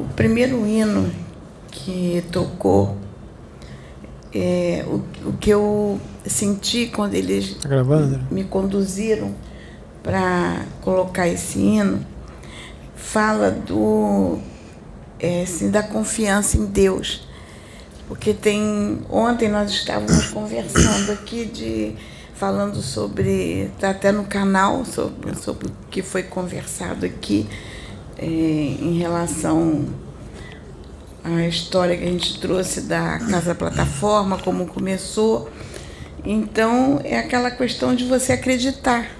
o primeiro hino que tocou, é, o, o que eu senti quando eles Tá me conduziram para colocar esse hino, fala do é, assim, da confiança em Deus. Porque tem. Ontem nós estávamos conversando aqui de. falando sobre. Está até no canal sobre, sobre o que foi conversado aqui é, em relação à história que a gente trouxe da Casa Plataforma, como começou. Então é aquela questão de você acreditar.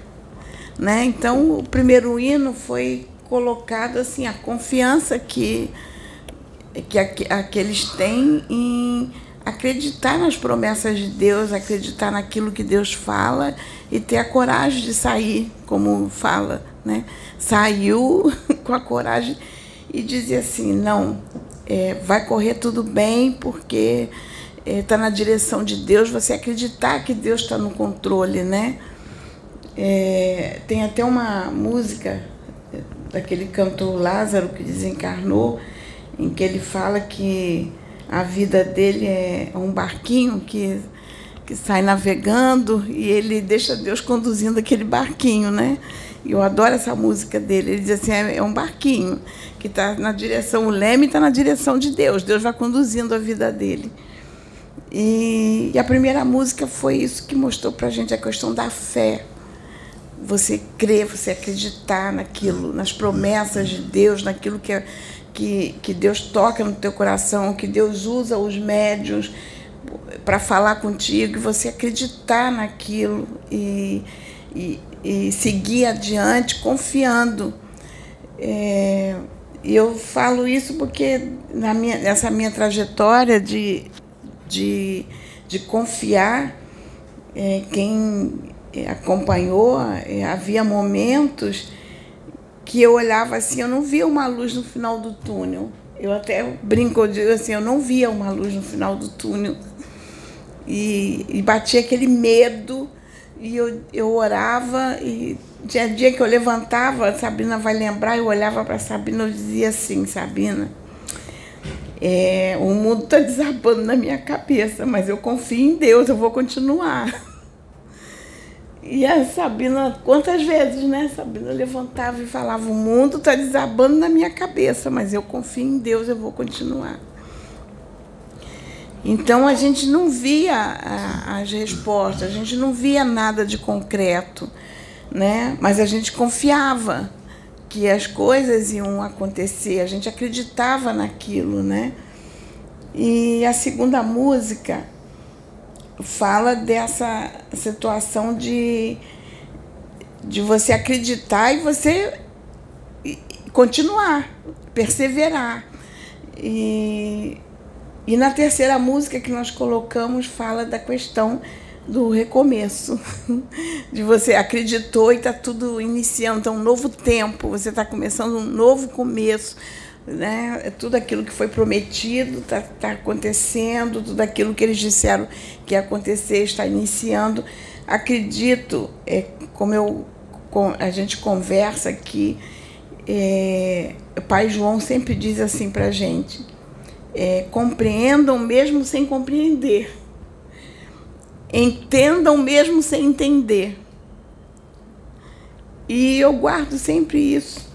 Né? Então o primeiro hino foi colocado assim, a confiança que que aqueles têm em acreditar nas promessas de Deus, acreditar naquilo que Deus fala e ter a coragem de sair, como fala, né? Saiu com a coragem e dizer assim, não, é, vai correr tudo bem porque está é, na direção de Deus, você acreditar que Deus está no controle, né? É, tem até uma música daquele cantor Lázaro que desencarnou, em que ele fala que a vida dele é um barquinho que, que sai navegando e ele deixa Deus conduzindo aquele barquinho, né? Eu adoro essa música dele. Ele diz assim: é, é um barquinho que está na direção, o leme está na direção de Deus, Deus vai conduzindo a vida dele. E, e a primeira música foi isso que mostrou para a gente a questão da fé. Você crer, você acreditar naquilo, nas promessas de Deus, naquilo que é que, que Deus toca no teu coração, que Deus usa os médios para falar contigo, e você acreditar naquilo e, e, e seguir adiante confiando. É, eu falo isso porque na minha, nessa minha trajetória de, de, de confiar, é, quem acompanhou, é, havia momentos que eu olhava assim, eu não via uma luz no final do túnel. Eu até brinco, eu digo assim, eu não via uma luz no final do túnel. E, e batia aquele medo, e eu, eu orava, e tinha dia que eu levantava, a Sabina vai lembrar, eu olhava para a Sabina e dizia assim, Sabina, é, o mundo está desabando na minha cabeça, mas eu confio em Deus, eu vou continuar. E a Sabina, quantas vezes, né? Sabina levantava e falava: O mundo está desabando na minha cabeça, mas eu confio em Deus, eu vou continuar. Então a gente não via a, as respostas, a gente não via nada de concreto, né? mas a gente confiava que as coisas iam acontecer, a gente acreditava naquilo. Né? E a segunda música fala dessa situação de, de você acreditar e você continuar, perseverar. E, e na terceira música que nós colocamos fala da questão do recomeço, de você acreditou e está tudo iniciando, então um novo tempo, você está começando um novo começo, né? Tudo aquilo que foi prometido está tá acontecendo, tudo aquilo que eles disseram que ia acontecer está iniciando. Acredito, é, como eu, com, a gente conversa aqui, é, o Pai João sempre diz assim para gente: é, compreendam mesmo sem compreender, entendam mesmo sem entender. E eu guardo sempre isso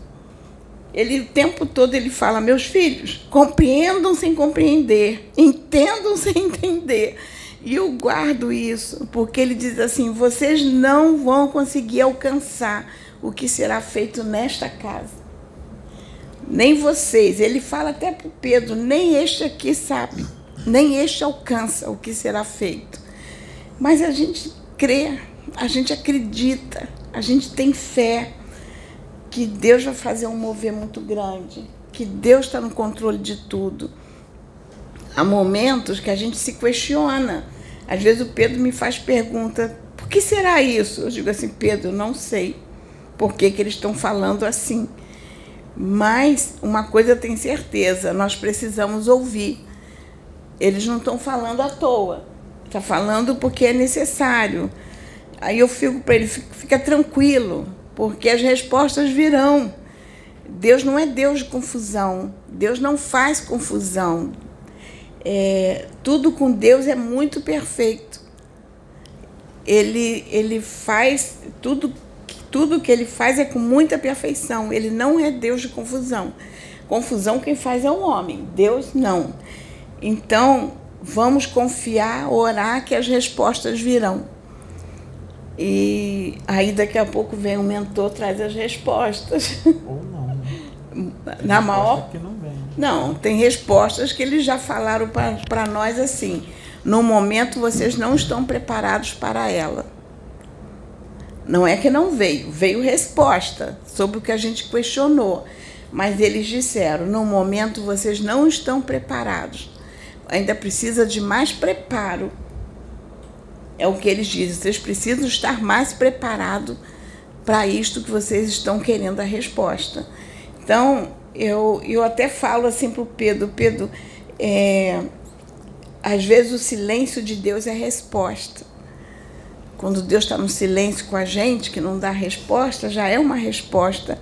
ele o tempo todo ele fala: "Meus filhos, compreendam sem compreender, entendam sem entender". E eu guardo isso, porque ele diz assim: "Vocês não vão conseguir alcançar o que será feito nesta casa. Nem vocês". Ele fala até para Pedro: "Nem este aqui sabe, nem este alcança o que será feito". Mas a gente crê, a gente acredita, a gente tem fé que Deus vai fazer um mover muito grande, que Deus está no controle de tudo. Há momentos que a gente se questiona. Às vezes o Pedro me faz pergunta: por que será isso? Eu digo assim, Pedro, não sei por que, que eles estão falando assim. Mas uma coisa eu tenho certeza: nós precisamos ouvir. Eles não estão falando à toa, está falando porque é necessário. Aí eu fico para ele: fica tranquilo, porque as respostas virão. Deus não é Deus de confusão. Deus não faz confusão. É, tudo com Deus é muito perfeito. Ele, ele faz tudo, tudo que ele faz é com muita perfeição. Ele não é Deus de confusão. Confusão quem faz é o homem, Deus não. Então, vamos confiar, orar que as respostas virão. E aí daqui a pouco vem o mentor, traz as respostas. Ou não. Né? Na maior. Que não, vem. Né? não, tem respostas que eles já falaram para nós assim. No momento vocês não estão preparados para ela. Não é que não veio, veio resposta sobre o que a gente questionou. Mas eles disseram: no momento vocês não estão preparados. Ainda precisa de mais preparo é o que eles dizem. Vocês precisam estar mais preparados para isto que vocês estão querendo a resposta. Então, eu, eu até falo assim para o Pedro: Pedro, é, às vezes o silêncio de Deus é resposta. Quando Deus está no silêncio com a gente, que não dá resposta, já é uma resposta.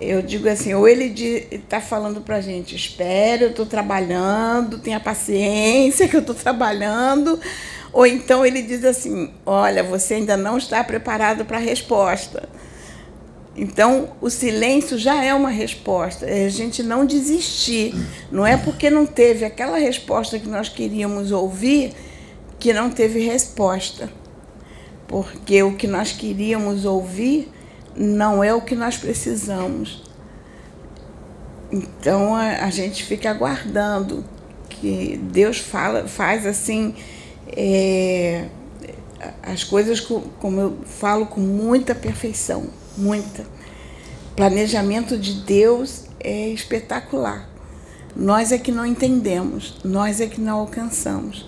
Eu digo assim, ou ele está falando para a gente, espere, eu estou trabalhando, tenha paciência que eu estou trabalhando, ou então ele diz assim: Olha, você ainda não está preparado para a resposta. Então, o silêncio já é uma resposta. É a gente não desistir. Não é porque não teve aquela resposta que nós queríamos ouvir que não teve resposta. Porque o que nós queríamos ouvir não é o que nós precisamos. Então, a, gente fica aguardando que Deus fala, faz assim é, as coisas, como eu falo, com muita perfeição, muita. Planejamento de Deus é espetacular. Nós é que não entendemos, nós é que não alcançamos.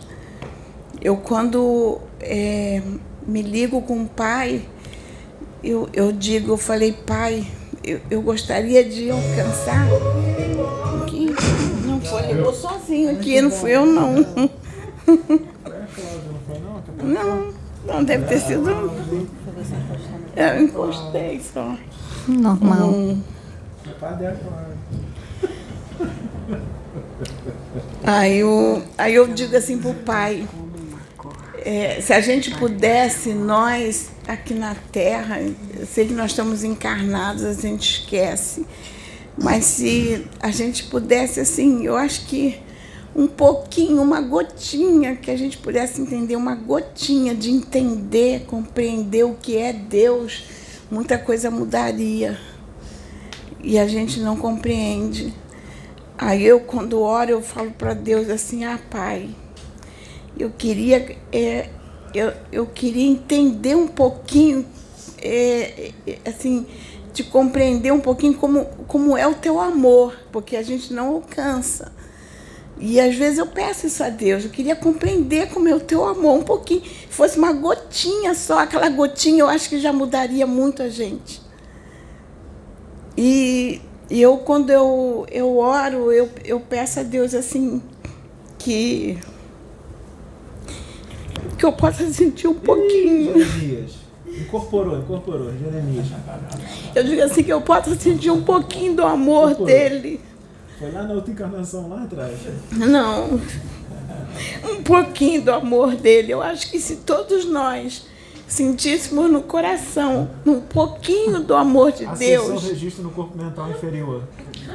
Eu, quando é, me ligo com o pai, eu, eu digo, eu falei, pai, eu, eu gostaria de alcançar. Que não foi, ligou sozinho aqui, não fui eu não. Não, não deve ter sido. Eu encostei só. Normal. Hum. Aí eu, aí eu digo assim pro pai, é, se a gente pudesse, nós aqui na Terra, eu sei que nós estamos encarnados, a gente esquece, mas se a gente pudesse, assim, eu acho que um pouquinho, uma gotinha, que a gente pudesse entender, uma gotinha de entender, compreender o que é Deus, muita coisa mudaria. E a gente não compreende. Aí eu, quando oro, eu falo para Deus assim: Ah, Pai, eu queria, é, eu, eu queria entender um pouquinho, é, é, assim, de compreender um pouquinho como, como é o teu amor, porque a gente não alcança. E às vezes eu peço isso a Deus, eu queria compreender como é o teu amor um pouquinho, fosse uma gotinha só, aquela gotinha eu acho que já mudaria muito a gente. E, e eu, quando eu, eu oro, eu, eu peço a Deus assim, que, que eu possa sentir um pouquinho. Jeremias. Incorporou, incorporou, Jeremias. Eu digo assim, que eu possa sentir um pouquinho do amor incorporou. dele foi lá na outra encarnação, lá atrás. Não. Um pouquinho do amor dele. Eu acho que se todos nós sentíssemos no coração um pouquinho do amor de Deus. Acessou registro no corpo mental inferior.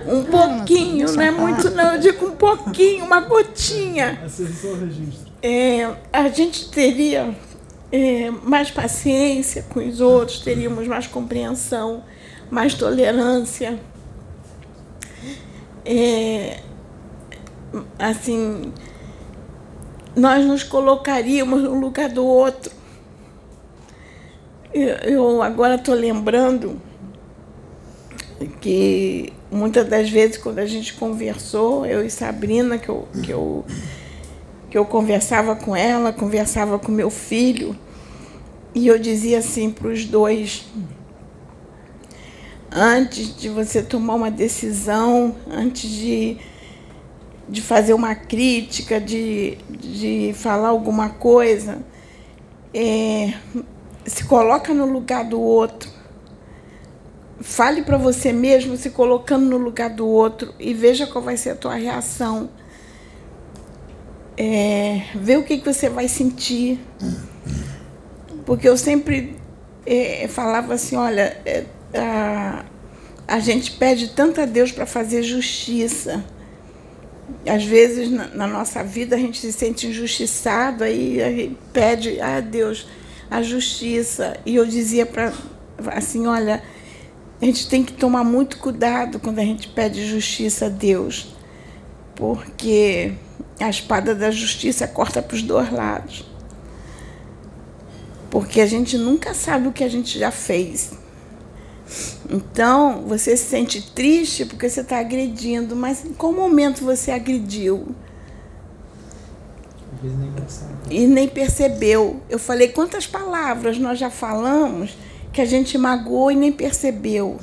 Um pouquinho, não é muito não, eu digo um pouquinho, uma gotinha. Acessou registro. É, a gente teria é, mais paciência com os outros, teríamos mais compreensão, mais tolerância é, assim, nós nos colocaríamos no lugar do outro. Eu, agora estou lembrando que muitas das vezes quando a gente conversou, eu e Sabrina, que eu, que eu, que eu conversava com ela, conversava com meu filho, e eu dizia assim para os dois, antes de você tomar uma decisão, antes de, de fazer uma crítica, de, de falar alguma coisa, é, se coloca no lugar do outro. fale para você mesmo, se colocando no lugar do outro e veja qual vai ser a tua reação. É, vê o que, que você vai sentir. Porque eu sempre é, falava assim, olha, é, a, a gente pede tanto a Deus para fazer justiça. Às vezes na, na, nossa vida a gente se sente injustiçado, aí a gente pede a Deus a justiça. E eu dizia para assim, olha, a gente tem que tomar muito cuidado quando a gente pede justiça a Deus, porque a espada da justiça corta para os dois lados. Porque a gente nunca sabe o que a gente já fez. Então, você se sente triste porque você está agredindo, mas em qual momento você agrediu? E nem percebeu. Eu falei quantas palavras nós já falamos que a gente magoou e nem percebeu.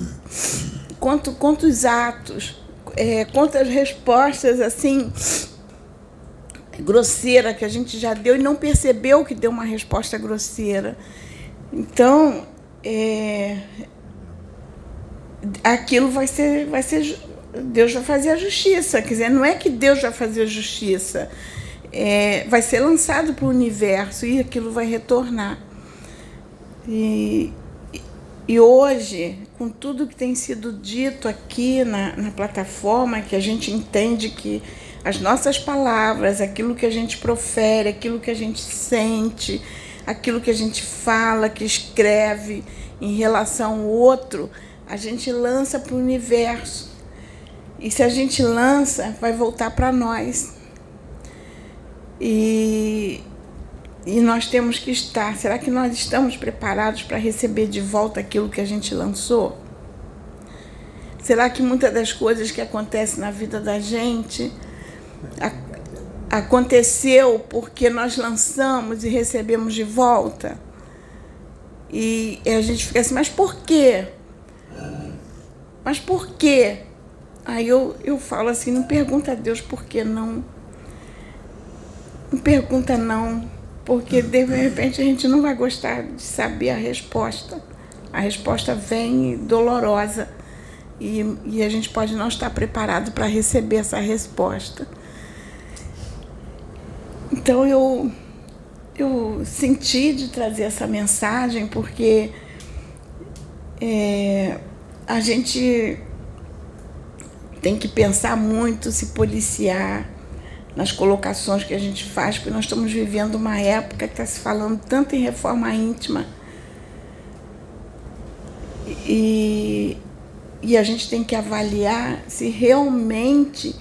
Quanto, quantos atos, é, quantas respostas assim grosseira que a gente já deu e não percebeu que deu uma resposta grosseira. Então, é, aquilo vai ser, vai ser. Deus vai fazer a justiça. Quer dizer, não é que Deus vai fazer a justiça. É, vai ser lançado para o universo e aquilo vai retornar. E, e hoje, com tudo que tem sido dito aqui na, na plataforma, que a gente entende que as nossas palavras, aquilo que a gente profere, aquilo que a gente sente, aquilo que a gente fala, que escreve em relação ao outro, a gente lança para o universo. E se a gente lança, vai voltar para nós. E, e nós temos que estar. Será que nós estamos preparados para receber de volta aquilo que a gente lançou? Será que muitas das coisas que acontecem na vida da gente aconteceu porque nós lançamos e recebemos de volta. E a gente fica assim, mas por quê? Mas por quê? Aí eu, eu falo assim, não pergunta a Deus por que não. Não pergunta não, porque de repente a gente não vai gostar de saber a resposta. A resposta vem dolorosa e, e a gente pode não estar preparado para receber essa resposta. Então eu, eu senti de trazer essa mensagem porque é, a gente tem que pensar muito, se policiar nas colocações que a gente faz, porque nós estamos vivendo uma época que está se falando tanto em reforma íntima. E, e a gente tem que avaliar se realmente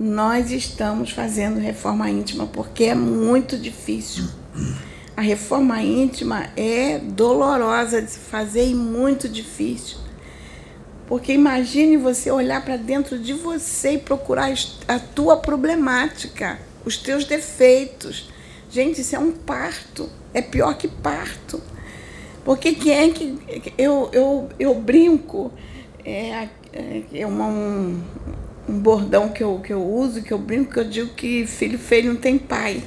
nós estamos fazendo reforma íntima porque é muito difícil. A reforma íntima é dolorosa de se fazer e muito difícil. Porque imagine você olhar para dentro de você e procurar a tua problemática, os teus defeitos. Gente, isso é um parto. É pior que parto. Porque quem é que. Eu, eu, eu brinco, é, é uma, um, um bordão que eu, que eu uso, que eu brinco, que eu digo que filho feio não tem pai.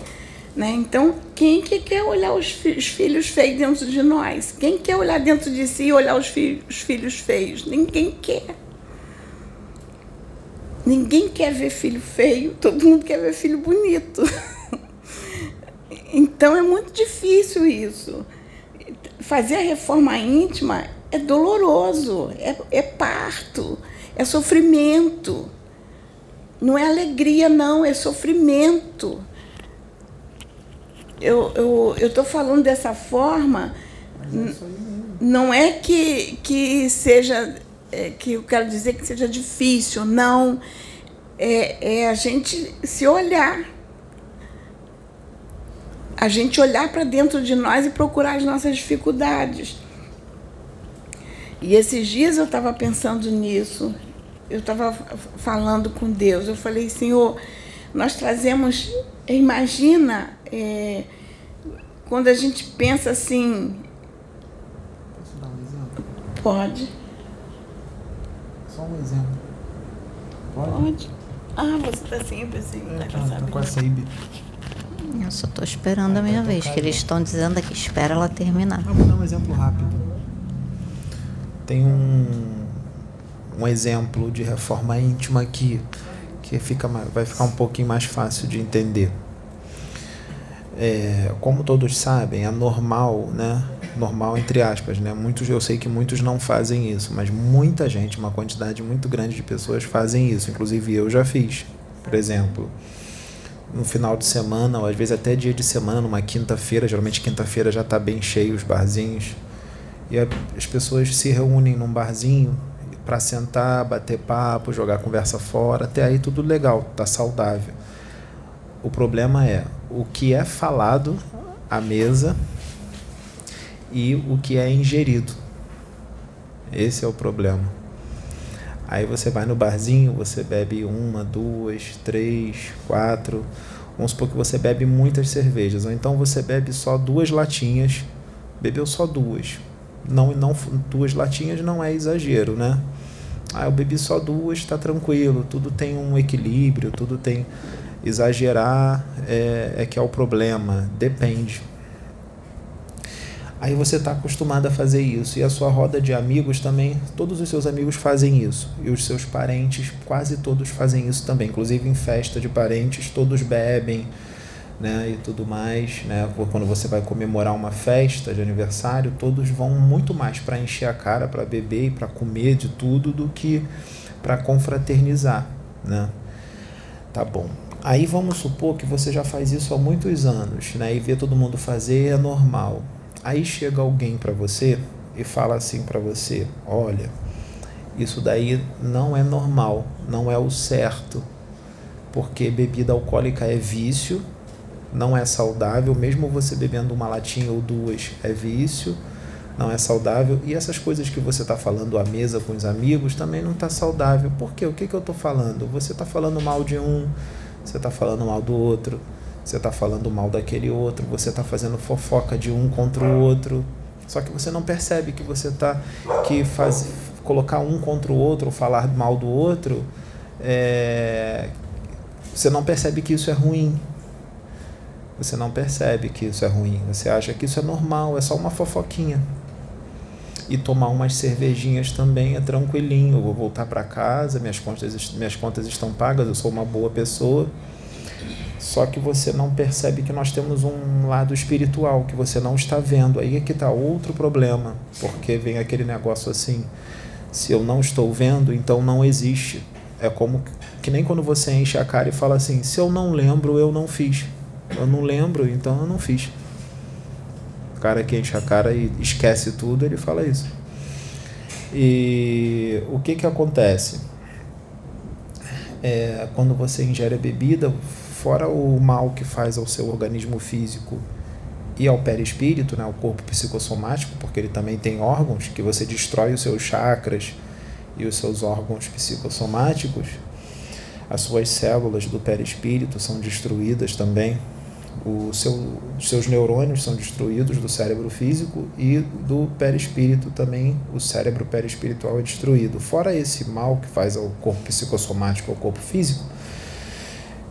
Né? Então, quem que quer olhar os, fi os, filhos feios dentro de nós? Quem quer olhar dentro de si e olhar os, fi os filhos feios? Ninguém quer. Ninguém quer ver filho feio, todo mundo quer ver filho bonito. então é muito difícil isso. Fazer a reforma íntima é doloroso, é, é parto, é sofrimento. Não é alegria, não, é sofrimento. Eu estou eu, falando dessa forma, é não é que, que seja, é, que eu quero dizer que seja difícil, não. É, é a gente se olhar. A gente olhar para dentro de nós e procurar as nossas dificuldades. E esses dias eu estava pensando nisso eu estava falando com Deus, eu falei, Senhor, nós trazemos, imagina, é, quando a gente pensa assim. Posso dar um exemplo? Pode. Só um exemplo. Pode? Pode. Ah, você está sempre assim, é, tá, tá com a Saib. Eu só estou esperando a minha vez, que eles estão dizendo aqui, espera ela terminar. vou dar um exemplo rápido. Tem um um exemplo de reforma íntima aqui, que fica, vai ficar um pouquinho mais fácil de entender. É, como todos sabem, é normal, né? Normal entre aspas, né? Muitos, eu sei que muitos não fazem isso, mas muita gente, uma quantidade muito grande de pessoas fazem isso. Inclusive eu já fiz, por exemplo, no final de semana ou às vezes até dia de semana, numa quinta-feira. Geralmente quinta-feira já está bem cheio os barzinhos e as pessoas se reúnem num barzinho para sentar, bater papo, jogar conversa fora. Até aí tudo legal, tá saudável. O problema é o que é falado à mesa e o que é ingerido. Esse é o problema. Aí você vai no barzinho, você bebe uma, duas, três, quatro. Vamos supor que você bebe muitas cervejas. Ou então você bebe só duas latinhas. Bebeu só duas. Não, não duas latinhas não é exagero, né? Ah, eu bebi só duas, está tranquilo. Tudo tem um equilíbrio, tudo tem Exagerar é, é que é o problema, depende. Aí você está acostumado a fazer isso. E a sua roda de amigos também, todos os seus amigos fazem isso. E os seus parentes, quase todos fazem isso também. Inclusive em festa de parentes, todos bebem né, e tudo mais. Né? Quando você vai comemorar uma festa de aniversário, todos vão muito mais para encher a cara, para beber e para comer de tudo do que para confraternizar. Né? Tá bom. Aí vamos supor que você já faz isso há muitos anos, né? E vê todo mundo fazer é normal. Aí chega alguém para você e fala assim para você: "Olha, isso daí não é normal, não é o certo, porque bebida alcoólica é vício, não é saudável, mesmo você bebendo uma latinha ou duas é vício, não é saudável. E essas coisas que você está falando à mesa com os amigos também não está saudável. Por quê? O que, que eu estou falando? Você está falando mal de um, você está falando mal do outro, você está falando mal daquele outro, você está fazendo fofoca de um contra o outro. Só que você não percebe que você está que faz colocar um contra o outro, ou falar mal do outro, é, você não percebe que isso é ruim. Você não percebe que isso é ruim. Você acha que isso é normal, é só uma fofoquinha e tomar umas cervejinhas também é tranquilinho. Eu vou voltar para casa, minhas contas, minhas contas estão pagas, eu sou uma boa pessoa. Só que você não percebe que nós temos um lado espiritual que você não está vendo. Aí é que está outro problema, porque vem aquele negócio assim: se eu não estou vendo, então não existe. É como que nem quando você enche a cara e fala assim: se eu não lembro, eu não fiz. Eu não lembro, então eu não fiz cara que enche a cara e esquece tudo, ele fala isso. E o que que acontece? É, quando você ingere a bebida, fora o mal que faz ao seu organismo físico e ao perispírito, né, o corpo psicossomático, porque ele também tem órgãos que você destrói os seus chakras e os seus órgãos psicossomáticos, as suas células do perispírito são destruídas também o seu, os seus neurônios são destruídos do cérebro físico e do perispírito também, o cérebro perispiritual é destruído. Fora esse mal que faz ao corpo psicossomático, ao corpo físico,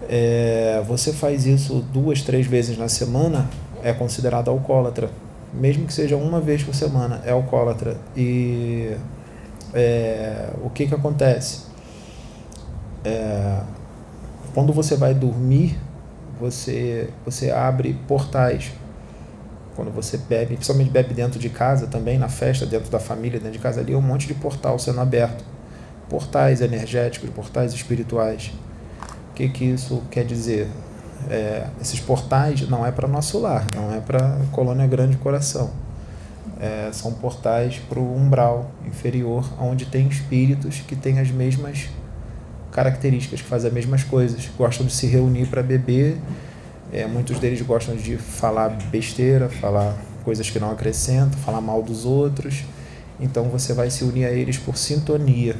é, você faz isso duas, três vezes na semana, é considerado alcoólatra. Mesmo que seja uma vez por semana, é alcoólatra. E é, o que, que acontece? É, quando você vai dormir, você, você abre portais. Quando você bebe, principalmente bebe dentro de casa também, na festa, dentro da família, dentro de casa ali, é um monte de portal sendo aberto. Portais energéticos, portais espirituais. O que, que isso quer dizer? É, esses portais não é para nosso lar, não é para Colônia Grande Coração. É, são portais para o umbral inferior, onde tem espíritos que têm as mesmas características, que fazem as mesmas coisas, gostam de se reunir para beber. É, muitos deles gostam de falar besteira, falar coisas que não acrescentam, falar mal dos outros. Então você vai se unir a eles por sintonia.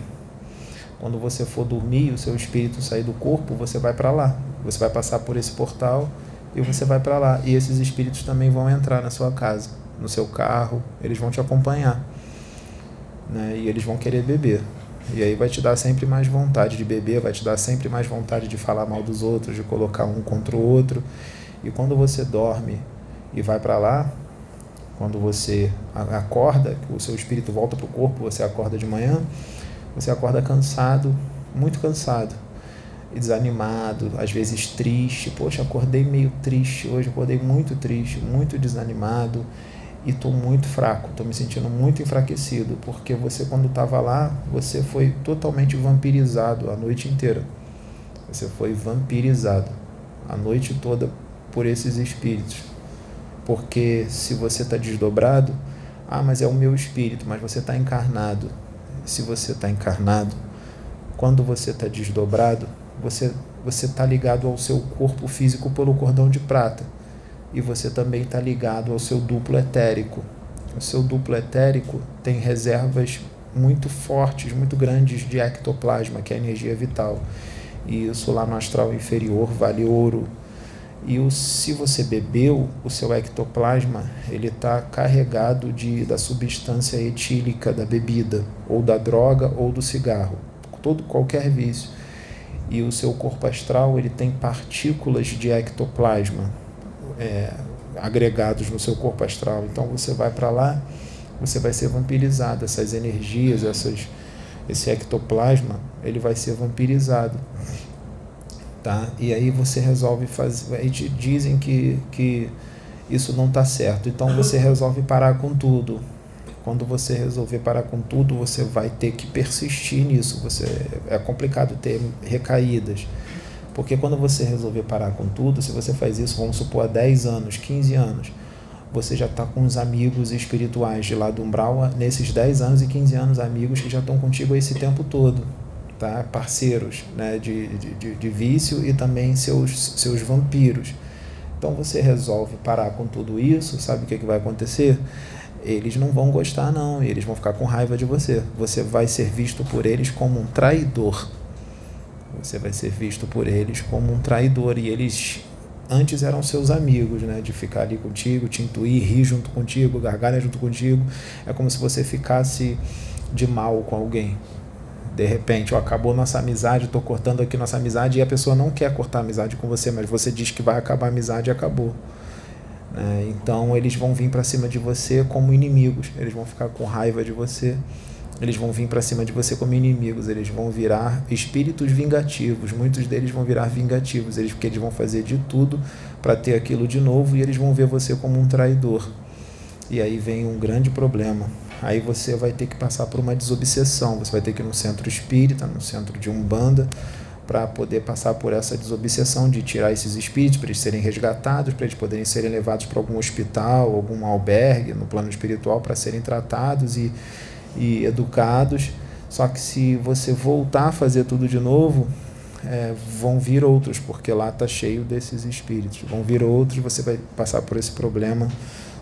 Quando você for dormir, o seu espírito sair do corpo, você vai para lá. Você vai passar por esse portal e você vai para lá. E esses espíritos também vão entrar na sua casa, no seu carro, eles vão te acompanhar. Né? E eles vão querer beber. E aí vai te dar sempre mais vontade de beber, vai te dar sempre mais vontade de falar mal dos outros, de colocar um contra o outro. E quando você dorme e vai para lá, quando você acorda, o seu espírito volta para o corpo, você acorda de manhã, Você acorda cansado, muito cansado, desanimado, às vezes triste. Poxa, acordei meio triste hoje, acordei muito triste, muito desanimado e estou muito fraco, estou me sentindo muito enfraquecido, porque você quando estava lá, você foi totalmente vampirizado a noite inteira. Você foi vampirizado a noite toda por esses espíritos. Porque se você está desdobrado, ah, mas é o meu espírito, mas você está encarnado. Se você está encarnado, quando você está desdobrado, você está ligado ao seu corpo físico pelo cordão de prata e você também está ligado ao seu duplo etérico. O seu duplo etérico tem reservas muito fortes, muito grandes de ectoplasma, que é a energia vital. E isso lá no astral inferior vale ouro, e o, se você bebeu, o seu ectoplasma ele está carregado de, da substância etílica da bebida, ou da droga, ou do cigarro, todo qualquer vício. E o seu corpo astral ele tem partículas de ectoplasma é, agregados no seu corpo astral. Então você vai para lá, você vai ser vampirizado. Essas energias, essas, esse ectoplasma, ele vai ser vampirizado tá? E aí você resolve fazer, dizem que, que isso não está certo, então você resolve parar com tudo. Quando você resolver parar com tudo, você vai ter que persistir nisso. Você é complicado ter recaídas. Porque quando você resolver parar com tudo, se você faz isso, vamos supor, há 10 anos, 15 anos, você já está com os amigos espirituais de lá do umbral, nesses 10 anos e 15 anos, amigos que já estão contigo esse tempo todo tá? parceiros né? de, de, de vício e também seus, seus vampiros. Então você resolve parar com tudo isso, sabe o que, que vai acontecer? Eles não vão gostar, não, eles vão ficar com raiva de você. Você vai ser visto por eles como um traidor. Você vai ser visto por eles como um traidor. E eles antes eram seus amigos, né? De ficar ali contigo, te intuir, rir junto contigo, gargalhar junto contigo. É como se você ficasse de mal com alguém de repente, ó, acabou nossa amizade, estou cortando aqui nossa amizade e a pessoa não quer cortar a amizade com você, mas você diz que vai acabar a amizade e acabou. Né? Então eles vão vir para cima de você como inimigos, eles vão ficar com raiva de você, eles vão vir para cima de você como inimigos, eles vão virar espíritos vingativos, muitos deles vão virar vingativos, eles, porque eles vão fazer de tudo para ter aquilo de novo e eles vão ver você como um traidor. E aí vem um grande problema, aí você vai ter que passar por uma desobsessão. Você vai ter que ir no centro espírita, no centro de Umbanda, para poder passar por essa desobsessão de tirar esses espíritos, para eles serem resgatados, para eles poderem serem levados para algum hospital, algum albergue no plano espiritual para serem tratados e, e educados. Só que se você voltar a fazer tudo de novo, é, vão vir outros, porque lá está cheio desses espíritos. Vão vir outros, você vai passar por esse problema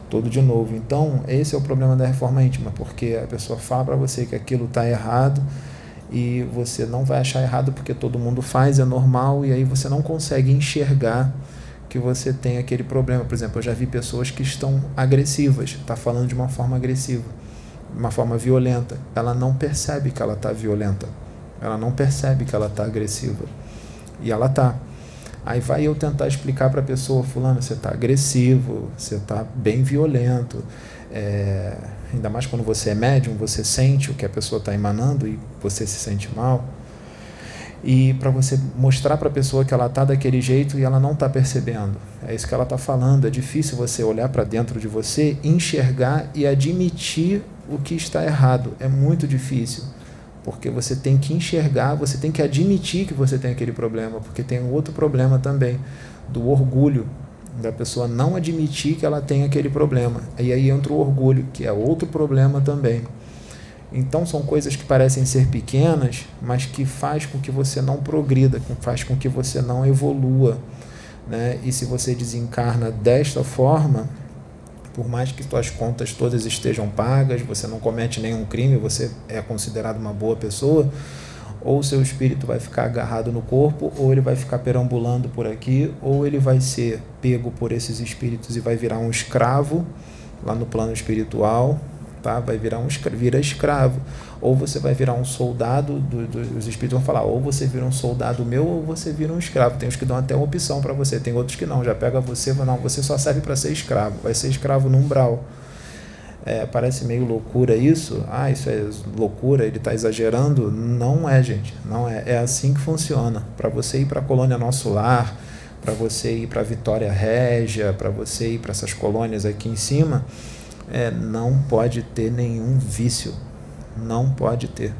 todo de novo. Então, esse é o problema da reforma íntima, porque a pessoa fala para você que aquilo está errado e você não vai achar errado porque todo mundo faz, é normal, e aí você não consegue enxergar que você tem aquele problema. Por exemplo, eu já vi pessoas que estão agressivas, está falando de uma forma agressiva, uma forma violenta. Ela não percebe que ela está violenta, ela não percebe que ela está agressiva. E ela está. Aí vai eu tentar explicar para a pessoa, fulano, você está agressivo, você está bem violento, é, ainda mais quando você é médium, você sente o que a pessoa está emanando e você se sente mal. E para você mostrar para a pessoa que ela está daquele jeito e ela não está percebendo. É isso que ela está falando. É difícil você olhar para dentro de você, enxergar e admitir o que está errado. É muito difícil porque você tem que enxergar, você tem que admitir que você tem aquele problema, porque tem outro problema também, do orgulho, da pessoa não admitir que ela tem aquele problema. E aí entra o orgulho, que é outro problema também. Então são coisas que parecem ser pequenas, mas que faz com que você não progrida, faz com que você não evolua. Né? E se você desencarna desta forma, por mais que suas contas todas estejam pagas, você não comete nenhum crime, você é considerado uma boa pessoa, ou seu espírito vai ficar agarrado no corpo, ou ele vai ficar perambulando por aqui, ou ele vai ser pego por esses espíritos e vai virar um escravo lá no plano espiritual, tá? Vai virar um vira escravo, ou você vai virar um soldado, do, do, os espíritos vão falar, ou você vira um soldado meu, ou você vira um escravo. Tem uns que dão até uma opção para você, tem outros que não, já pega você, não, você só serve para ser escravo, vai ser escravo no umbral. É, parece meio loucura isso. Ah, isso é loucura, ele está exagerando. Não é, gente. Não é. É assim que funciona. Para você ir para a colônia Nosso Lar, para você ir para Vitória Régia, para você ir para essas colônias aqui em cima, é, não pode ter nenhum vício. Não pode ter.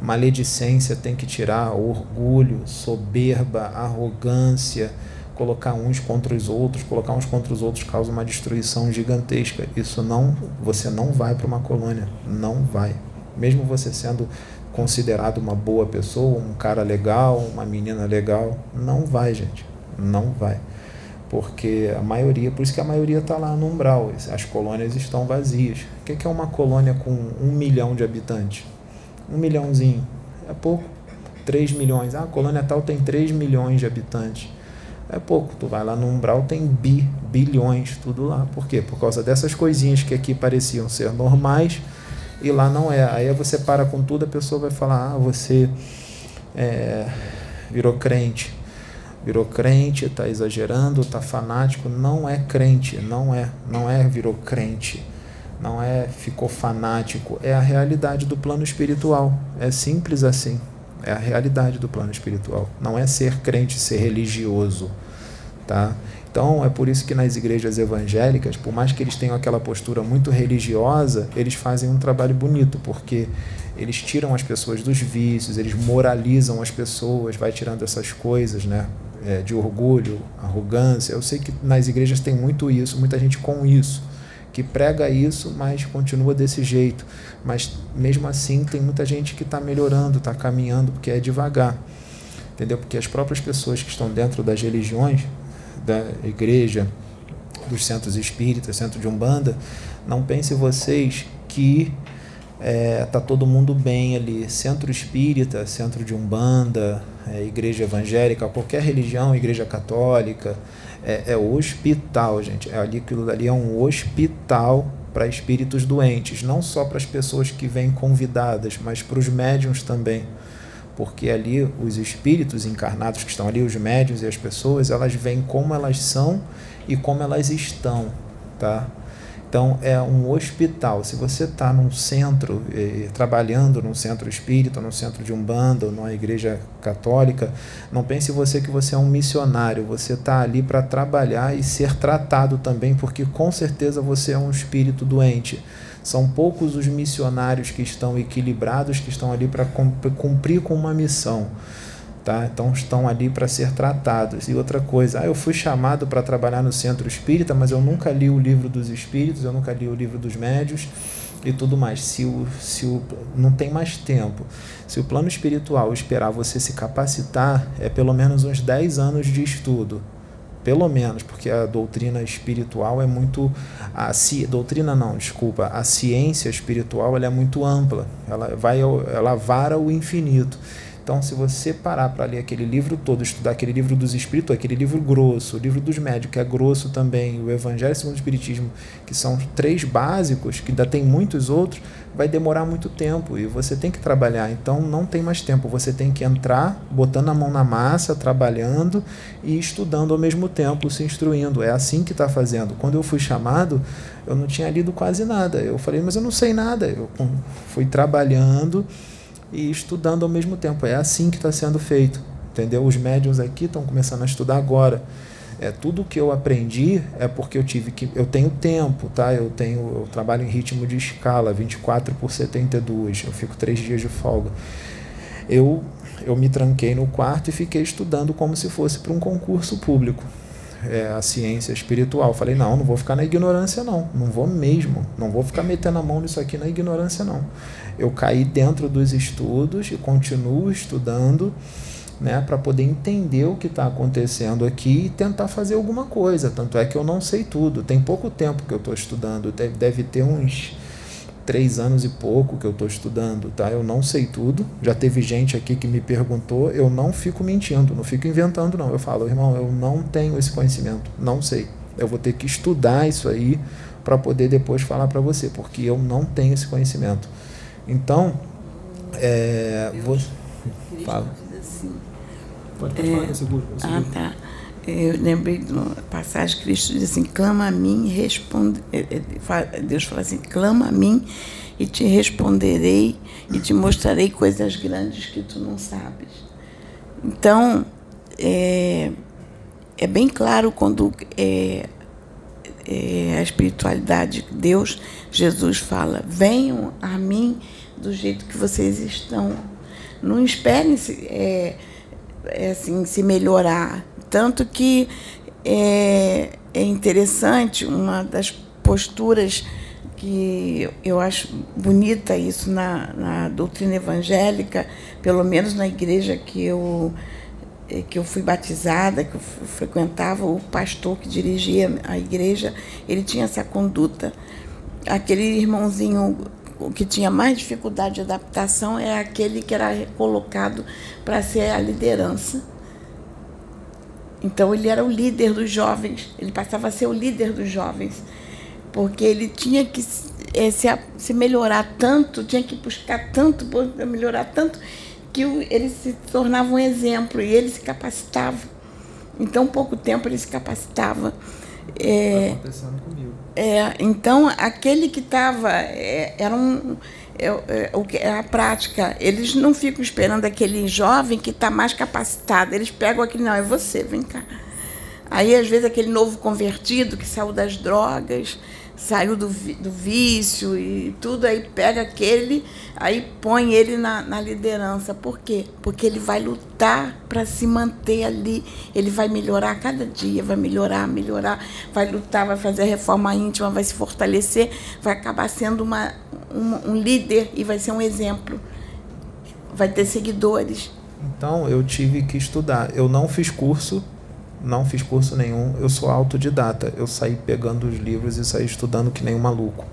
Maledicência tem que tirar orgulho, soberba, arrogância, colocar uns contra os outros, colocar uns contra os outros causa uma destruição gigantesca. Isso não, você não vai para uma colônia, não vai. Mesmo você sendo considerado uma boa pessoa, um cara legal, uma menina legal, não vai, gente não vai. Porque a maioria, por isso que a maioria está lá no umbral, as colônias estão vazias. O que é uma colônia com um milhão de habitantes? Um milhãozinho, é pouco. 3 milhões, ah, a colônia tal tem 3 milhões de habitantes. É pouco, tu vai lá no umbral, tem bi, bilhões, tudo lá. Por quê? Por causa dessas coisinhas que aqui pareciam ser normais e lá não é. Aí você para com tudo, a pessoa vai falar, ah, você é, virou crente virou crente, está exagerando, está fanático, não é crente, não é, não é virou crente, não é ficou fanático, é a realidade do plano espiritual, é simples assim, é a realidade do plano espiritual, não é ser crente, ser religioso, tá? Então é por isso que nas igrejas evangélicas, por mais que eles tenham aquela postura muito religiosa, eles fazem um trabalho bonito, porque eles tiram as pessoas dos vícios, eles moralizam as pessoas, vai tirando essas coisas, né? É, de orgulho, arrogância. Eu sei que nas igrejas tem muito isso, muita gente com isso, que prega isso, mas continua desse jeito. Mas mesmo assim tem muita gente que está melhorando, está caminhando, porque é devagar. Entendeu? Porque as próprias pessoas que estão dentro das religiões, da igreja, dos centros espíritas, centro de Umbanda, não pensem vocês que é, tá todo mundo bem ali. Centro espírita, centro de umbanda, é, igreja evangélica, qualquer religião, igreja católica, é, é hospital, gente. É ali, aquilo ali é um hospital para espíritos doentes, não só para as pessoas que vêm convidadas, mas para os médiums também. Porque ali os espíritos encarnados que estão ali, os médiums e as pessoas, elas vêm como elas são e como elas estão, tá? Então, é um hospital. Se você está num centro, eh, trabalhando num centro espírita, num centro de umbanda, ou numa igreja católica, não pense você que você é um missionário. Você está ali para trabalhar e ser tratado também, porque com certeza você é um espírito doente. São poucos os missionários que estão equilibrados, que estão ali para cumprir com uma missão. Tá? Então estão ali para ser tratados. E outra coisa, ah, eu fui chamado para trabalhar no centro espírita, mas eu nunca li o livro dos espíritos, eu nunca li o livro dos médios e tudo mais. Se o, se o não tem mais tempo. Se o plano espiritual esperar você se capacitar, é pelo menos uns 10 anos de estudo. Pelo menos, porque a doutrina espiritual é muito. A ci, doutrina não, desculpa. A ciência espiritual ela é muito ampla. Ela vai ela vara o infinito. Então, se você parar para ler aquele livro todo, estudar aquele livro dos Espíritos, aquele livro grosso, o livro dos médicos, que é grosso também, o Evangelho segundo o Espiritismo, que são três básicos, que ainda tem muitos outros, vai demorar muito tempo e você tem que trabalhar. Então, não tem mais tempo. Você tem que entrar, botando a mão na massa, trabalhando e estudando ao mesmo tempo, se instruindo. É assim que está fazendo. Quando eu fui chamado, eu não tinha lido quase nada. Eu falei, mas eu não sei nada. Eu fui trabalhando e estudando ao mesmo tempo. É assim que está sendo feito, entendeu? Os médiums aqui estão começando a estudar agora. É tudo que eu aprendi é porque eu tive que eu tenho tempo, tá? Eu tenho eu trabalho em ritmo de escala, 24 por 72. Eu fico três dias de folga. Eu eu me tranquei no quarto e fiquei estudando como se fosse para um concurso público. É, a ciência espiritual. Falei, não, não vou ficar na ignorância, não. Não vou mesmo. Não vou ficar metendo a mão nisso aqui na ignorância, não eu caí dentro dos estudos e continuo estudando né, para poder entender o que está acontecendo aqui e tentar fazer alguma coisa. Tanto é que eu não sei tudo. Tem pouco tempo que eu estou estudando, deve, deve ter uns três anos e pouco que eu estou estudando, tá? Eu não sei tudo. Já teve gente aqui que me perguntou, eu não fico mentindo, não fico inventando, não. Eu falo, irmão, eu não tenho esse conhecimento, não sei. Eu vou ter que estudar isso aí para poder depois falar para você, porque eu não tenho esse conhecimento. Então, é, vou, fala. Assim, Pode, pode é, falar, eu seguro, eu seguro. Ah, tá. Eu lembrei de uma passagem que Cristo diz assim: clama a mim e responde. Deus fala assim: clama a mim e te responderei e te mostrarei coisas grandes que tu não sabes. Então, é, é bem claro quando é, é, a espiritualidade, Deus, Jesus fala: venham a mim do jeito que vocês estão. Não esperem se, é, é assim, se melhorar. Tanto que é, é interessante uma das posturas que eu acho bonita isso na, na doutrina evangélica, pelo menos na igreja que eu eh, que eu fui batizada, que eu frequentava, o pastor que dirigia a igreja, ele tinha essa conduta. Aquele irmãozinho que tinha mais dificuldade de adaptação é aquele que era colocado para ser a liderança. Então ele era o líder dos jovens, ele passava a ser o líder dos jovens, porque ele tinha que é, se, se melhorar tanto, tinha que buscar tanto, melhorar tanto, que ele se tornava um exemplo e ele se capacitava. Em tão pouco tempo ele se capacitava. É, tá acontecendo comigo. É, então, aquele que estava. É, era um. É, é, é a prática. Eles não ficam esperando aquele jovem que está mais capacitado. Eles pegam aquele, não, é você, vem cá. Aí, às vezes, aquele novo convertido que saiu das drogas, saiu do, do vício e tudo, aí pega aquele, aí põe ele na, na liderança. Por quê? Porque ele vai lutar para se manter ali, ele vai melhorar cada dia, vai melhorar, melhorar, vai lutar, vai fazer a reforma íntima, vai se fortalecer, vai acabar sendo uma, um, um líder e vai ser um exemplo. Vai ter seguidores. Então eu tive que estudar. Eu não fiz curso não fiz curso nenhum, eu sou autodidata. Eu saí pegando os livros e saí estudando que nem um maluco,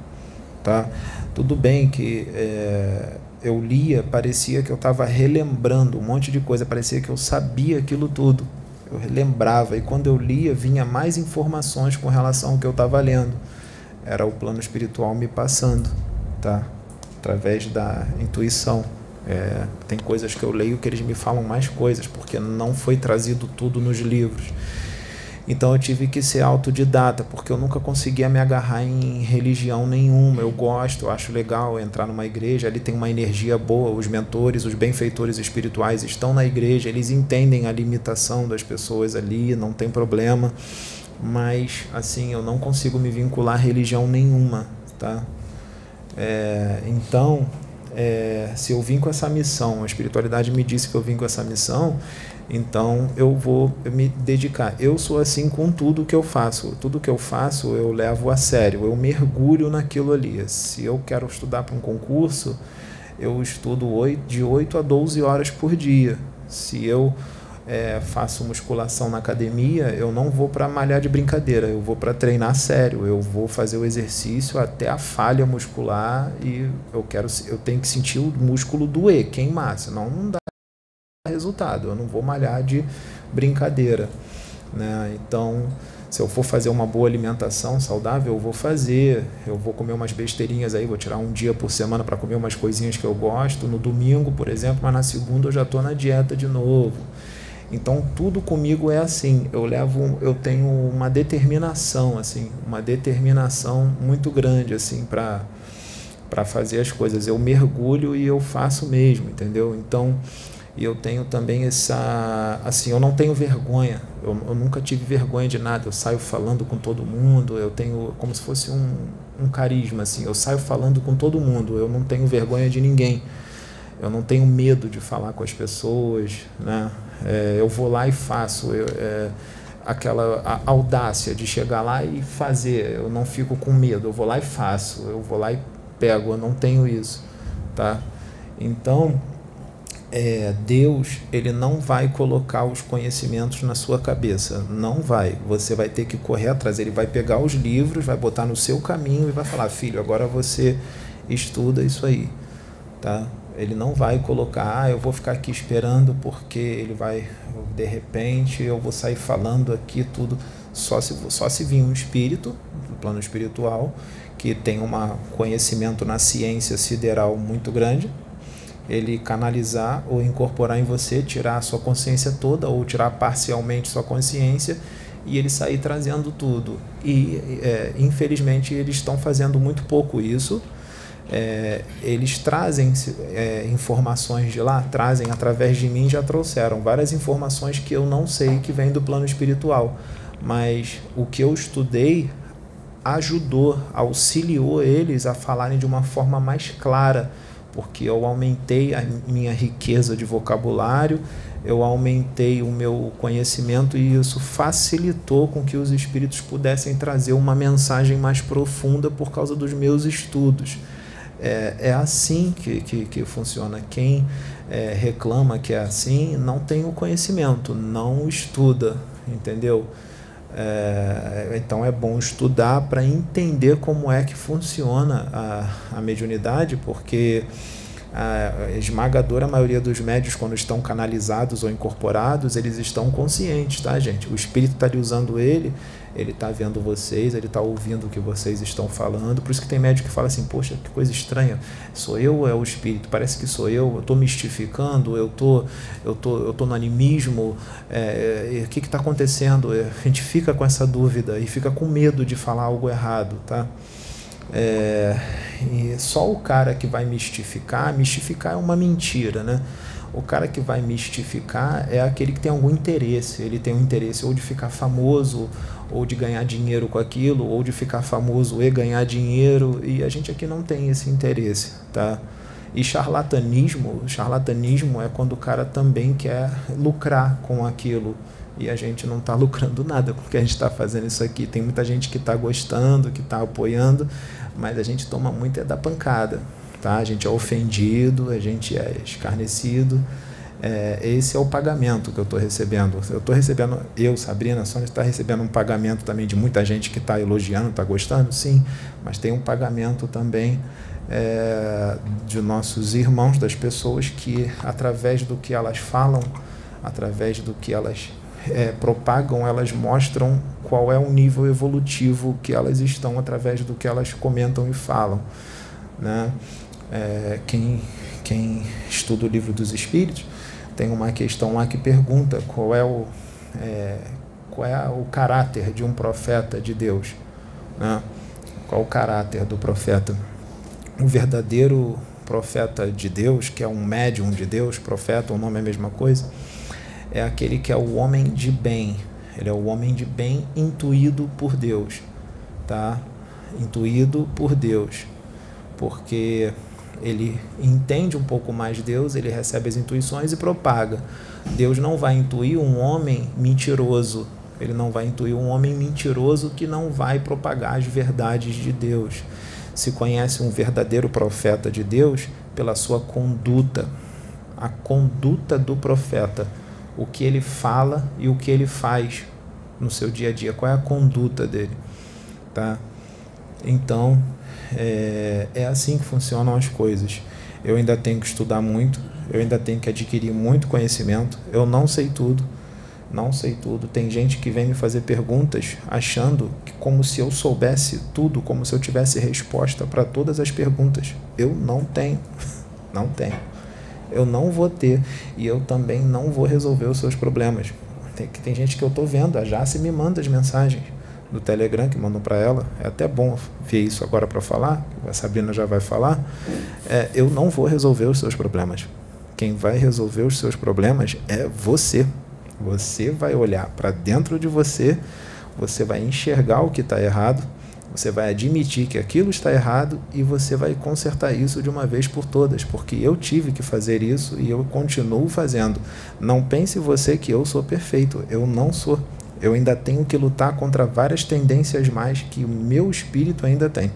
tá? Tudo bem que é, eu lia, parecia que eu estava relembrando um monte de coisa, parecia que eu sabia aquilo tudo. Eu lembrava e quando eu lia vinha mais informações com relação ao que eu estava lendo. Era o plano espiritual me passando, tá? Através da intuição. É, tem coisas que eu leio que eles me falam mais coisas, porque não foi trazido tudo nos livros. Então eu tive que ser autodidata, porque eu nunca conseguia me agarrar em religião nenhuma. Eu gosto, eu acho legal entrar numa igreja, ali tem uma energia boa, os mentores, os benfeitores espirituais estão na igreja, eles entendem a limitação das pessoas ali, não tem problema. Mas assim, eu não consigo me vincular a religião nenhuma, tá? É, então, é, se eu vim com essa missão, a espiritualidade me disse que eu vim com essa missão, então eu vou me dedicar. Eu sou assim com tudo que eu faço. Tudo que eu faço eu levo a sério, eu mergulho naquilo ali. Se eu quero estudar para um concurso, eu estudo de 8 a 12 horas por dia. Se eu é, faço musculação na academia, eu não vou para malhar de brincadeira, eu vou para treinar sério, eu vou fazer o exercício até a falha muscular e eu quero, eu tenho que sentir o músculo doer, queimar, senão não dá resultado. Eu não vou malhar de brincadeira, né? Então, se eu for fazer uma boa alimentação saudável, eu vou fazer. Eu vou comer umas besteirinhas aí, vou tirar um dia por semana para comer umas coisinhas que eu gosto. No domingo, por exemplo, mas na segunda eu já estou na dieta de novo. Então tudo comigo é assim, eu levo, eu tenho uma determinação assim, uma determinação muito grande assim para para fazer as coisas. Eu mergulho e eu faço mesmo, entendeu? Então eu tenho também essa assim, eu não tenho vergonha. Eu, eu nunca tive vergonha de nada. Eu saio falando com todo mundo. Eu tenho como se fosse um, um carisma assim. Eu saio falando com todo mundo. Eu não tenho vergonha de ninguém. Eu não tenho medo de falar com as pessoas, né? É, eu vou lá e faço. Eu, é, aquela audácia de chegar lá e fazer. Eu não fico com medo. Eu vou lá e faço. Eu vou lá e pego. Eu não tenho isso, tá? Então, é, Deus ele não vai colocar os conhecimentos na sua cabeça, não vai. Você vai ter que correr atrás. Ele vai pegar os livros, vai botar no seu caminho e vai falar, filho, agora você estuda isso aí, tá? Ele não vai colocar, ah, eu vou ficar aqui esperando porque ele vai, de repente, eu vou sair falando aqui tudo. Só se, só se vir um espírito, no plano espiritual, que tem um conhecimento na ciência sideral muito grande, ele canalizar ou incorporar em você, tirar a sua consciência toda ou tirar parcialmente sua consciência e ele sair trazendo tudo. E é, infelizmente eles estão fazendo muito pouco isso. É, eles trazem é, informações de lá, trazem através de mim, já trouxeram várias informações que eu não sei que vêm do plano espiritual, mas o que eu estudei ajudou, auxiliou eles a falarem de uma forma mais clara porque eu aumentei a minha riqueza de vocabulário, eu aumentei o meu conhecimento e isso facilitou com que os espíritos pudessem trazer uma mensagem mais profunda por causa dos meus estudos. É, é assim que, que, que funciona. Quem é, reclama que é assim não tem o conhecimento, não estuda, entendeu? É, então é bom estudar para entender como é que funciona a, a mediunidade, porque a esmagadora maioria dos médios, quando estão canalizados ou incorporados, eles estão conscientes, tá, gente? O espírito está ali usando ele, ele está vendo vocês, ele está ouvindo o que vocês estão falando. Por isso que tem médico que fala assim: Poxa, que coisa estranha, sou eu ou é o espírito? Parece que sou eu, eu estou mistificando, eu tô, eu tô, eu tô no animismo, é, é, o que está acontecendo? É, a gente fica com essa dúvida e fica com medo de falar algo errado, tá? É, e só o cara que vai mistificar, mistificar é uma mentira, né? O cara que vai mistificar é aquele que tem algum interesse. Ele tem um interesse ou de ficar famoso, ou de ganhar dinheiro com aquilo, ou de ficar famoso e ganhar dinheiro. E a gente aqui não tem esse interesse, tá? E charlatanismo, charlatanismo é quando o cara também quer lucrar com aquilo e a gente não está lucrando nada com o que a gente está fazendo isso aqui. Tem muita gente que está gostando, que está apoiando, mas a gente toma muito é da pancada, tá? A gente é ofendido, a gente é escarnecido. É, esse é o pagamento que eu estou recebendo. Eu estou recebendo, eu, Sabrina, Sônia está recebendo um pagamento também de muita gente que está elogiando, está gostando, sim, mas tem um pagamento também é, de nossos irmãos, das pessoas que, através do que elas falam, através do que elas é, propagam, elas mostram qual é o nível evolutivo que elas estão através do que elas comentam e falam. Né? É, quem, quem estuda o livro dos Espíritos tem uma questão lá que pergunta qual é o, é, qual é o caráter de um profeta de Deus. Né? Qual o caráter do profeta? O verdadeiro profeta de Deus, que é um médium de Deus, profeta, o nome é a mesma coisa, é aquele que é o homem de bem. Ele é o homem de bem intuído por Deus, tá? Intuído por Deus, porque ele entende um pouco mais Deus, ele recebe as intuições e propaga. Deus não vai intuir um homem mentiroso, ele não vai intuir um homem mentiroso que não vai propagar as verdades de Deus. Se conhece um verdadeiro profeta de Deus pela sua conduta, a conduta do profeta o que ele fala e o que ele faz no seu dia a dia, qual é a conduta dele, tá? Então, é, é assim que funcionam as coisas. Eu ainda tenho que estudar muito, eu ainda tenho que adquirir muito conhecimento, eu não sei tudo, não sei tudo. Tem gente que vem me fazer perguntas achando que como se eu soubesse tudo, como se eu tivesse resposta para todas as perguntas. Eu não tenho, não tenho eu não vou ter e eu também não vou resolver os seus problemas. Tem, tem gente que eu estou vendo, a Jace me manda as mensagens do Telegram que mandou para ela. É até bom ver isso agora para falar, a Sabrina já vai falar. É, eu não vou resolver os seus problemas. Quem vai resolver os seus problemas é você. Você vai olhar para dentro de você, você vai enxergar o que está errado você vai admitir que aquilo está errado e você vai consertar isso de uma vez por todas, porque eu tive que fazer isso e eu continuo fazendo. Não pense você que eu sou perfeito, eu não sou. Eu ainda tenho que lutar contra várias tendências mais que o meu espírito ainda tem.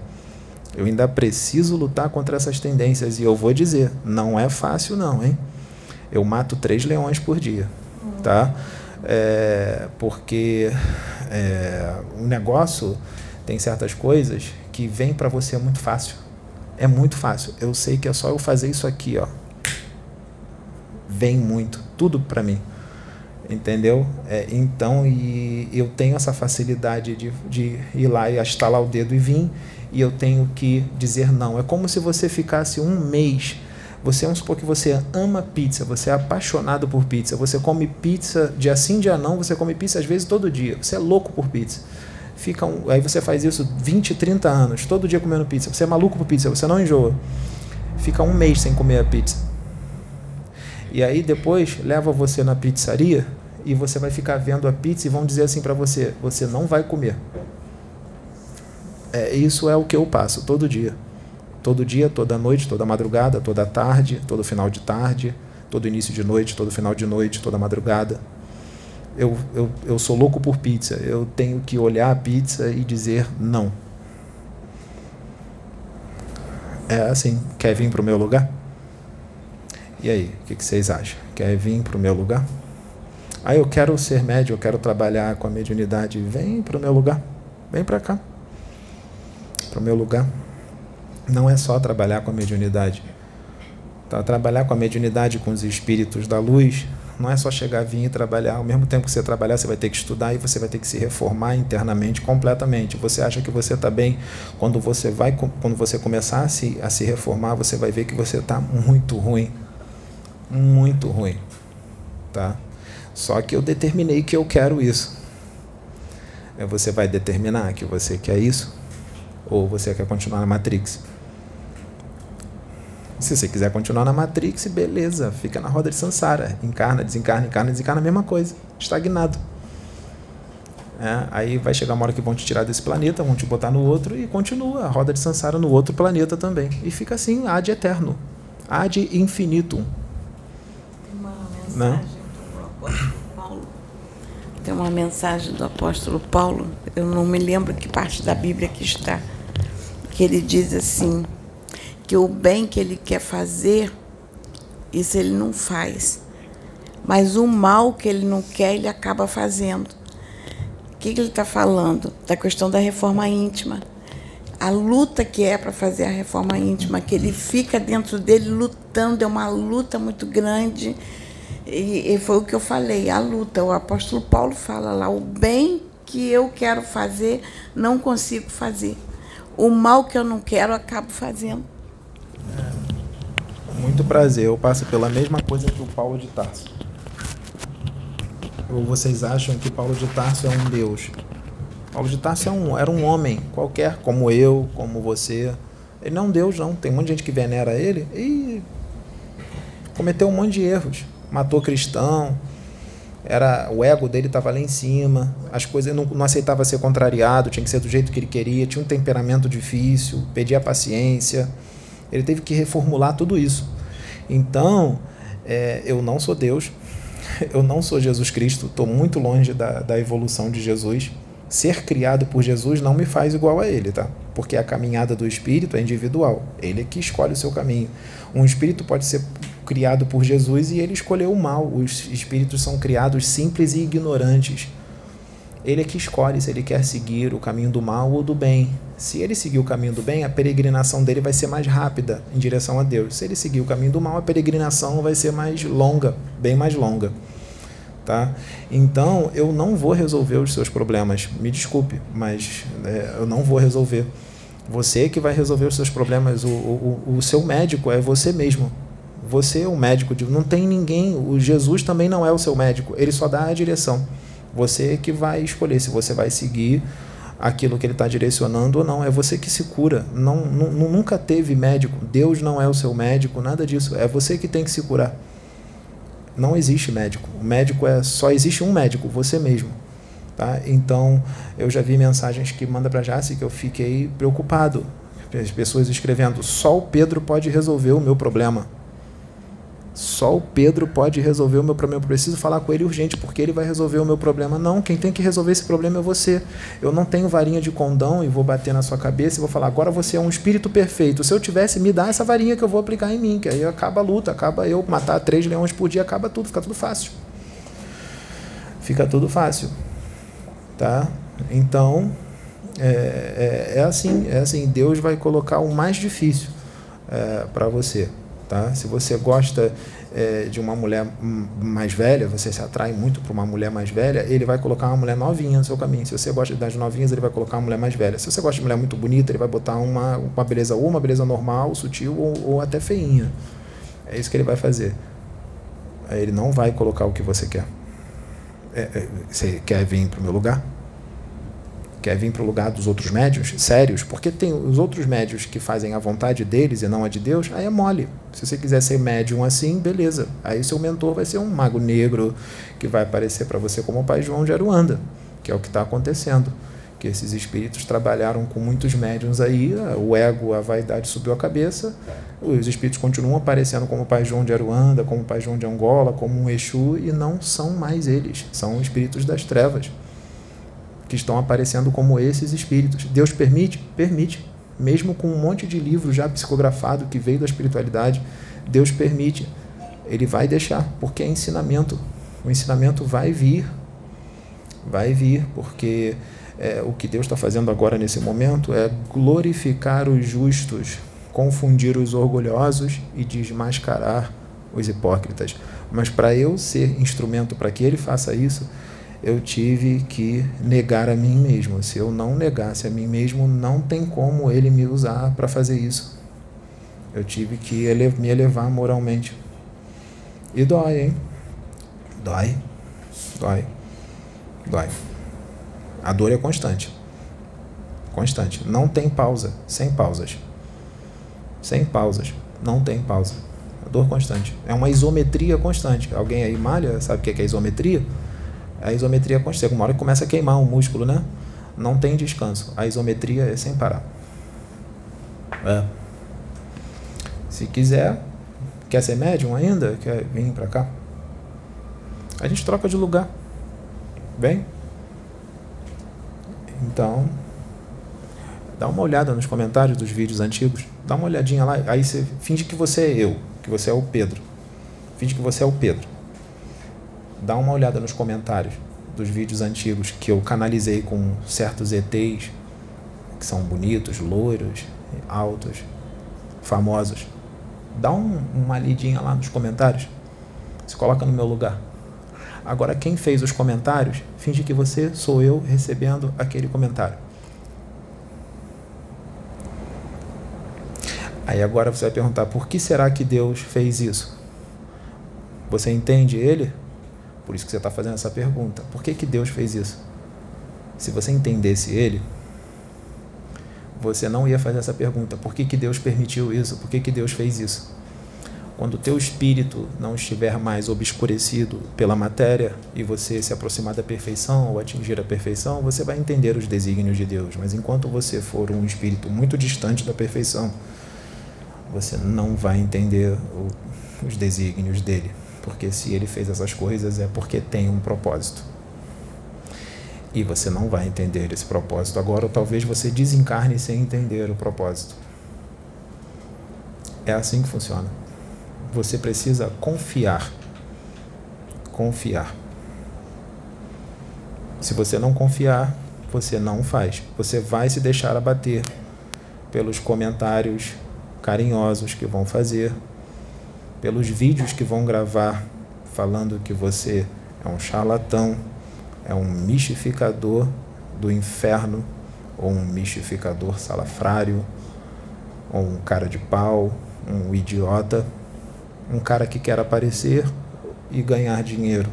Eu ainda preciso lutar contra essas tendências e eu vou dizer, não é fácil não, hein? Eu mato três leões por dia, tá? É, porque é, o negócio tem certas coisas que vêm para você muito fácil. É muito fácil. Eu sei que é só eu fazer isso aqui, ó. Vem muito, tudo para mim. Entendeu? É, então, e eu tenho essa facilidade de, de ir lá e estalar o dedo e vir, e eu tenho que dizer não. É como se você ficasse um mês Você, vamos supor que você ama pizza, você é apaixonado por pizza, você come pizza dia sim, dia não, você come pizza às vezes todo dia, você é louco por pizza. Fica um, aí você faz isso 20, 30 anos, todo dia comendo pizza, você é maluco por pizza, você não enjoa. Fica um mês sem comer a pizza. E aí depois leva você na pizzaria e você vai ficar vendo a pizza e vão dizer assim para você: você não vai comer. É, isso é o que eu passo todo dia. Todo dia, toda noite, toda madrugada, toda tarde, todo final de tarde, todo início de noite, todo final de noite, toda madrugada. Eu, eu, eu sou louco por pizza. Eu tenho que olhar a pizza e dizer não. É assim. Quer vir para o meu lugar? E aí, o que, que vocês acham? Quer vir para o meu lugar? Ah, eu quero ser médio, eu quero trabalhar com a mediunidade. Vem para o meu lugar. Vem para cá. Para o meu lugar. Não é só trabalhar com a mediunidade. Tá? Trabalhar com a mediunidade com os espíritos da luz não é só chegar, vir e trabalhar. Ao mesmo tempo que você trabalhar, você vai ter que estudar e você vai ter que se reformar internamente completamente. Você acha que você está bem quando você vai, quando você começar a se, a se reformar, você vai ver que você está muito ruim muito ruim, tá? Só que eu determinei que eu quero isso. É, você vai determinar que você quer isso ou você quer continuar na Matrix? Se você quiser continuar na Matrix, beleza, fica na roda de Sansara, encarna, desencarna, encarna, desencarna, a mesma coisa, estagnado. É, aí vai chegar uma hora que vão te tirar desse planeta, vão te botar no outro e continua a roda de Sansara no outro planeta também. E fica assim, ad eterno, ad infinitum né? do apóstolo Paulo. Tem uma mensagem do apóstolo Paulo, eu não me lembro que parte da Bíblia que está, que ele diz assim, que o bem que ele quer fazer, isso ele não faz. Mas o mal que ele não quer, ele acaba fazendo. O que, que ele está falando? Da questão da reforma íntima a luta que é para fazer a reforma íntima, que ele fica dentro dele lutando, é uma luta muito grande. E, e, foi o que eu falei, a luta. O apóstolo Paulo fala lá: o bem que eu quero fazer, não consigo fazer. O mal que eu não quero, acabo fazendo. É. Muito prazer. Eu passo pela mesma coisa que o Paulo de Tarso. Ou vocês acham que Paulo de Tarso é um Deus? Paulo de Tarso é um, era um homem qualquer, como eu, como você. Ele não é um Deus, não. Tem um monte de gente que venera ele e cometeu um monte de erros matou cristão, era o ego dele estava lá em cima, as coisas não, não aceitava ser contrariado, tinha que ser do jeito que ele queria, tinha um temperamento difícil, pedia paciência, ele teve que reformular tudo isso. Então, é, eu não sou Deus, eu não sou Jesus Cristo, estou muito longe da, da evolução de Jesus. Ser criado por Jesus não me faz igual a ele, tá? Porque a caminhada do espírito é individual, ele é que escolhe o seu caminho. Um espírito pode ser criado por Jesus e ele escolheu o mal. Os espíritos são criados simples e ignorantes. Ele é que escolhe se ele quer seguir o caminho do mal ou do bem. Se ele seguir o caminho do bem, a peregrinação dele vai ser mais rápida em direção a Deus. Se ele seguir o caminho do mal, a peregrinação vai ser mais longa, bem mais longa. Tá? Então, eu não vou resolver os seus problemas. Me desculpe, mas é, eu não vou resolver. Você que vai resolver os seus problemas. O, o, o seu médico é você mesmo. Você é um médico, não tem ninguém. O Jesus também não é o seu médico, ele só dá a direção. Você que vai escolher se você vai seguir aquilo que ele está direcionando ou não. É você que se cura. Não, nunca teve médico. Deus não é o seu médico, nada disso. É você que tem que se curar. Não existe médico. O médico é só existe um médico, você mesmo. Tá? Então, eu já vi mensagens que manda para Jace que eu fiquei preocupado. As pessoas escrevendo: só o Pedro pode resolver o meu problema. Só o Pedro pode resolver o meu problema. Eu preciso falar com ele urgente, porque ele vai resolver o meu problema. Não, quem tem que resolver esse problema é você. Eu não tenho varinha de condão e vou bater na sua cabeça e vou falar, agora você é um espírito perfeito. Se eu tivesse, me dá essa varinha que eu vou aplicar em mim, que aí acaba a luta, acaba eu matar três leões por dia, acaba tudo, fica tudo fácil. Fica tudo fácil. Tá? Então, é, é, é assim, é assim, Deus vai colocar o mais difícil é, para você. Tá? Se você gosta é, de uma mulher mais velha, você se atrai muito para uma mulher mais velha, ele vai colocar uma mulher novinha no seu caminho. Se você gosta das novinhas, ele vai colocar uma mulher mais velha. Se você gosta de mulher muito bonita, ele vai botar uma, uma beleza ou uma beleza normal, sutil ou, ou até feinha. É isso que ele vai fazer. Ele não vai colocar o que você quer. É, é, você quer vir para o meu lugar? Quer vir para o lugar dos outros médios sérios? Porque tem os outros médios que fazem a vontade deles e não a de Deus, aí é mole. Se você quiser ser médium assim, beleza. Aí seu mentor vai ser um mago negro que vai aparecer para você como o pai João de Aruanda, que é o que está acontecendo que esses espíritos trabalharam com muitos médiums aí, o ego, a vaidade subiu a cabeça, os espíritos continuam aparecendo como o Pai João de Aruanda, como o Pai João de Angola, como um Exu, e não são mais eles, são espíritos das trevas, que estão aparecendo como esses espíritos. Deus permite? Permite. Mesmo com um monte de livro já psicografado que veio da espiritualidade, Deus permite. Ele vai deixar, porque é ensinamento. O ensinamento vai vir. Vai vir, porque é, o que Deus está fazendo agora nesse momento é glorificar os justos, confundir os orgulhosos e desmascarar os hipócritas. Mas para eu ser instrumento para que ele faça isso, eu tive que negar a mim mesmo. Se eu não negasse a mim mesmo, não tem como ele me usar para fazer isso. Eu tive que me elevar moralmente. E dói, hein? Dói. Dói. Dói. A dor é constante. Constante. Não tem pausa. Sem pausas. Sem pausas. Não tem pausa. A dor constante. É uma isometria constante. Alguém aí malha, sabe o que é isometria? A isometria constante. Uma hora que começa a queimar o músculo, né? Não tem descanso. A isometria é sem parar. É. Se quiser, quer ser médium ainda? Quer vir para cá? A gente troca de lugar. Vem? Então, dá uma olhada nos comentários dos vídeos antigos, dá uma olhadinha lá, aí você finge que você é eu, que você é o Pedro. Finge que você é o Pedro. Dá uma olhada nos comentários dos vídeos antigos que eu canalizei com certos ETs que são bonitos, loiros, altos, famosos. Dá um, uma lidinha lá nos comentários. Se coloca no meu lugar. Agora, quem fez os comentários, finge que você sou eu recebendo aquele comentário. Aí agora você vai perguntar: por que será que Deus fez isso? Você entende ele? Por isso que você está fazendo essa pergunta. Por que, que Deus fez isso? Se você entendesse ele, você não ia fazer essa pergunta. Por que, que Deus permitiu isso? Por que, que Deus fez isso? Quando o teu espírito não estiver mais obscurecido pela matéria e você se aproximar da perfeição ou atingir a perfeição, você vai entender os desígnios de Deus. Mas enquanto você for um espírito muito distante da perfeição, você não vai entender os desígnios dele. Porque se ele fez essas coisas é porque tem um propósito. E você não vai entender esse propósito agora, ou talvez você desencarne sem entender o propósito. É assim que funciona você precisa confiar. Confiar. Se você não confiar, você não faz. Você vai se deixar abater pelos comentários carinhosos que vão fazer, pelos vídeos que vão gravar falando que você é um charlatão, é um mistificador do inferno, ou um mistificador salafrário, ou um cara de pau, um idiota um cara que quer aparecer e ganhar dinheiro,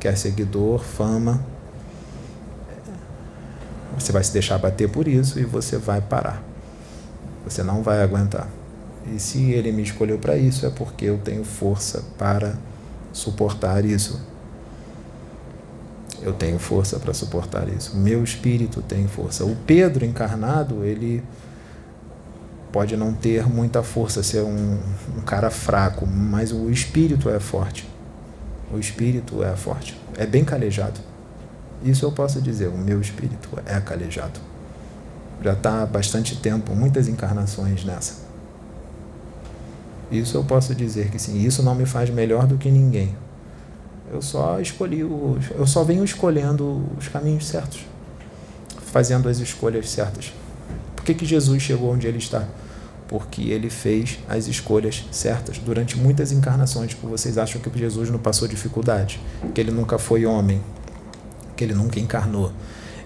quer seguidor, fama. Você vai se deixar bater por isso e você vai parar. Você não vai aguentar. E se ele me escolheu para isso, é porque eu tenho força para suportar isso. Eu tenho força para suportar isso. Meu espírito tem força. O Pedro encarnado, ele pode não ter muita força, ser um, um cara fraco, mas o espírito é forte. O espírito é forte. É bem calejado. Isso eu posso dizer, o meu espírito é calejado. Já está há bastante tempo, muitas encarnações nessa. Isso eu posso dizer que sim. Isso não me faz melhor do que ninguém. Eu só escolhi, os, eu só venho escolhendo os caminhos certos, fazendo as escolhas certas. Por que, que Jesus chegou onde ele está? porque ele fez as escolhas certas durante muitas encarnações. Que vocês acham que Jesus não passou dificuldade, que ele nunca foi homem, que ele nunca encarnou.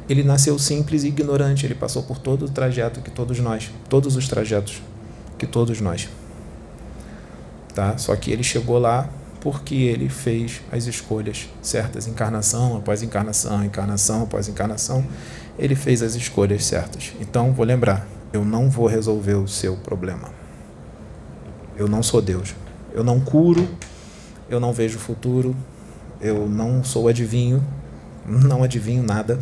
Ele nasceu simples e ignorante, ele passou por todo o trajeto que todos nós, todos os trajetos que todos nós. Tá? Só que ele chegou lá porque ele fez as escolhas certas, encarnação após encarnação, encarnação após encarnação, ele fez as escolhas certas. Então, vou lembrar, eu não vou resolver o seu problema. Eu não sou Deus. Eu não curo, eu não vejo o futuro, eu não sou adivinho, não adivinho nada.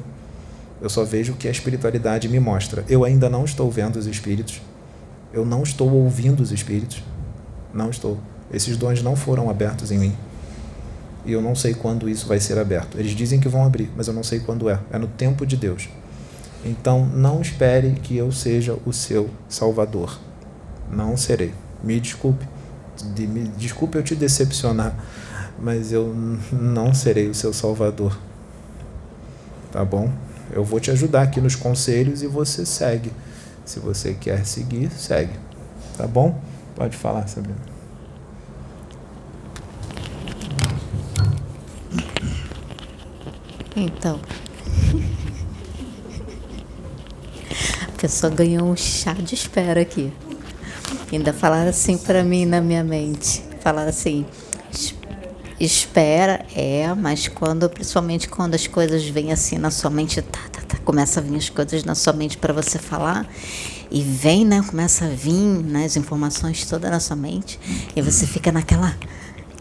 Eu só vejo o que a espiritualidade me mostra. Eu ainda não estou vendo os espíritos. Eu não estou ouvindo os espíritos. Não estou. Esses dons não foram abertos em mim. E eu não sei quando isso vai ser aberto. Eles dizem que vão abrir, mas eu não sei quando é. É no tempo de Deus. Então não espere que eu seja o seu salvador. Não serei. Me desculpe. De, me desculpe eu te decepcionar, mas eu não serei o seu salvador. Tá bom? Eu vou te ajudar aqui nos conselhos e você segue. Se você quer seguir, segue. Tá bom? Pode falar, Sabrina. Então. A pessoa ganhou um chá de espera aqui. Ainda falaram assim para mim na minha mente. Falaram assim: espera, é, mas quando, principalmente quando as coisas vêm assim na sua mente, tá, tá, começa a vir as coisas na sua mente para você falar. E vem, né? Começa a vir né, as informações todas na sua mente. E você fica naquela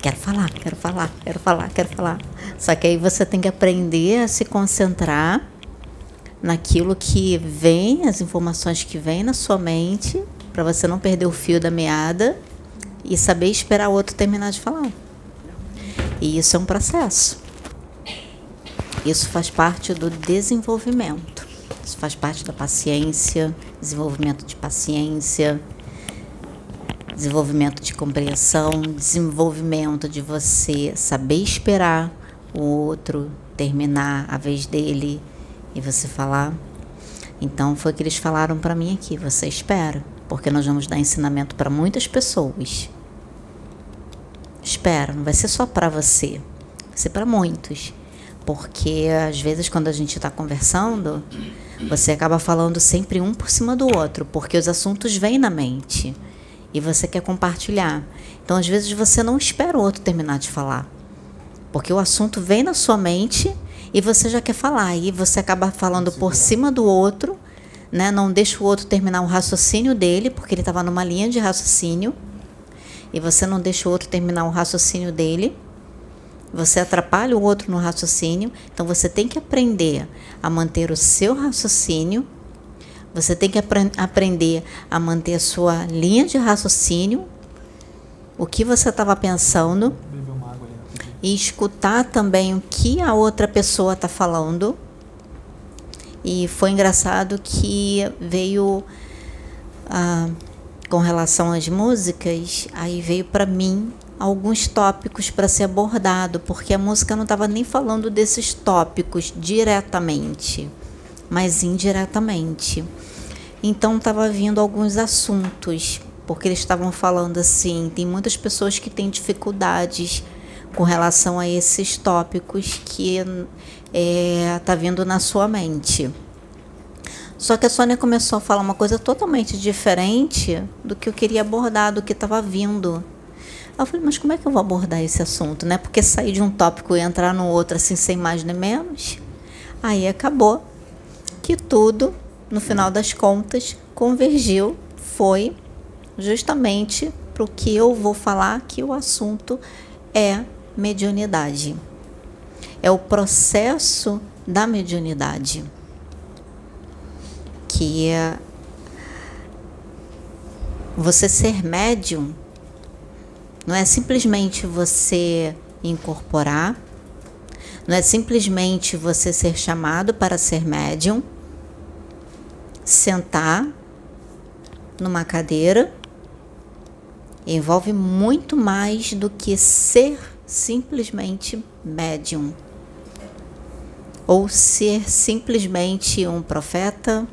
quero falar, quero falar, quero falar, quero falar. Só que aí você tem que aprender a se concentrar naquilo que vem, as informações que vêm na sua mente, para você não perder o fio da meada e saber esperar o outro terminar de falar. E isso é um processo. Isso faz parte do desenvolvimento. Isso faz parte da paciência, desenvolvimento de paciência, desenvolvimento de compreensão, desenvolvimento de você saber esperar o outro terminar a vez dele e você falar. Então foi o que eles falaram para mim aqui, você espera, porque nós vamos dar ensinamento para muitas pessoas. Espera, não vai ser só para você, vai ser para muitos. Porque às vezes quando a gente está conversando, você acaba falando sempre um por cima do outro, porque os assuntos vêm na mente e você quer compartilhar. Então, às vezes, você não espera o outro terminar de falar, porque o assunto vem na sua mente e você já quer falar, e você acaba falando por cima do outro, né? não deixa o outro terminar o raciocínio dele, porque ele estava numa linha de raciocínio, e você não deixa o outro terminar o raciocínio dele. Você atrapalha o outro no raciocínio, então você tem que aprender a manter o seu raciocínio você tem que apre aprender a manter a sua linha de raciocínio, o que você estava pensando, e escutar também o que a outra pessoa está falando. E foi engraçado que veio ah, com relação às músicas, aí veio para mim alguns tópicos para ser abordado, porque a música não estava nem falando desses tópicos diretamente, mas indiretamente. Então estava vindo alguns assuntos, porque eles estavam falando assim, tem muitas pessoas que têm dificuldades com relação a esses tópicos que é, tá vindo na sua mente. Só que a Sônia começou a falar uma coisa totalmente diferente do que eu queria abordar, do que estava vindo. Eu falei, mas como é que eu vou abordar esse assunto, né? Porque sair de um tópico e entrar no outro assim sem mais nem menos. Aí acabou que tudo no final das contas, convergiu, foi justamente para o que eu vou falar, que o assunto é mediunidade. É o processo da mediunidade, que é você ser médium não é simplesmente você incorporar, não é simplesmente você ser chamado para ser médium sentar numa cadeira envolve muito mais do que ser simplesmente médium ou ser simplesmente um profeta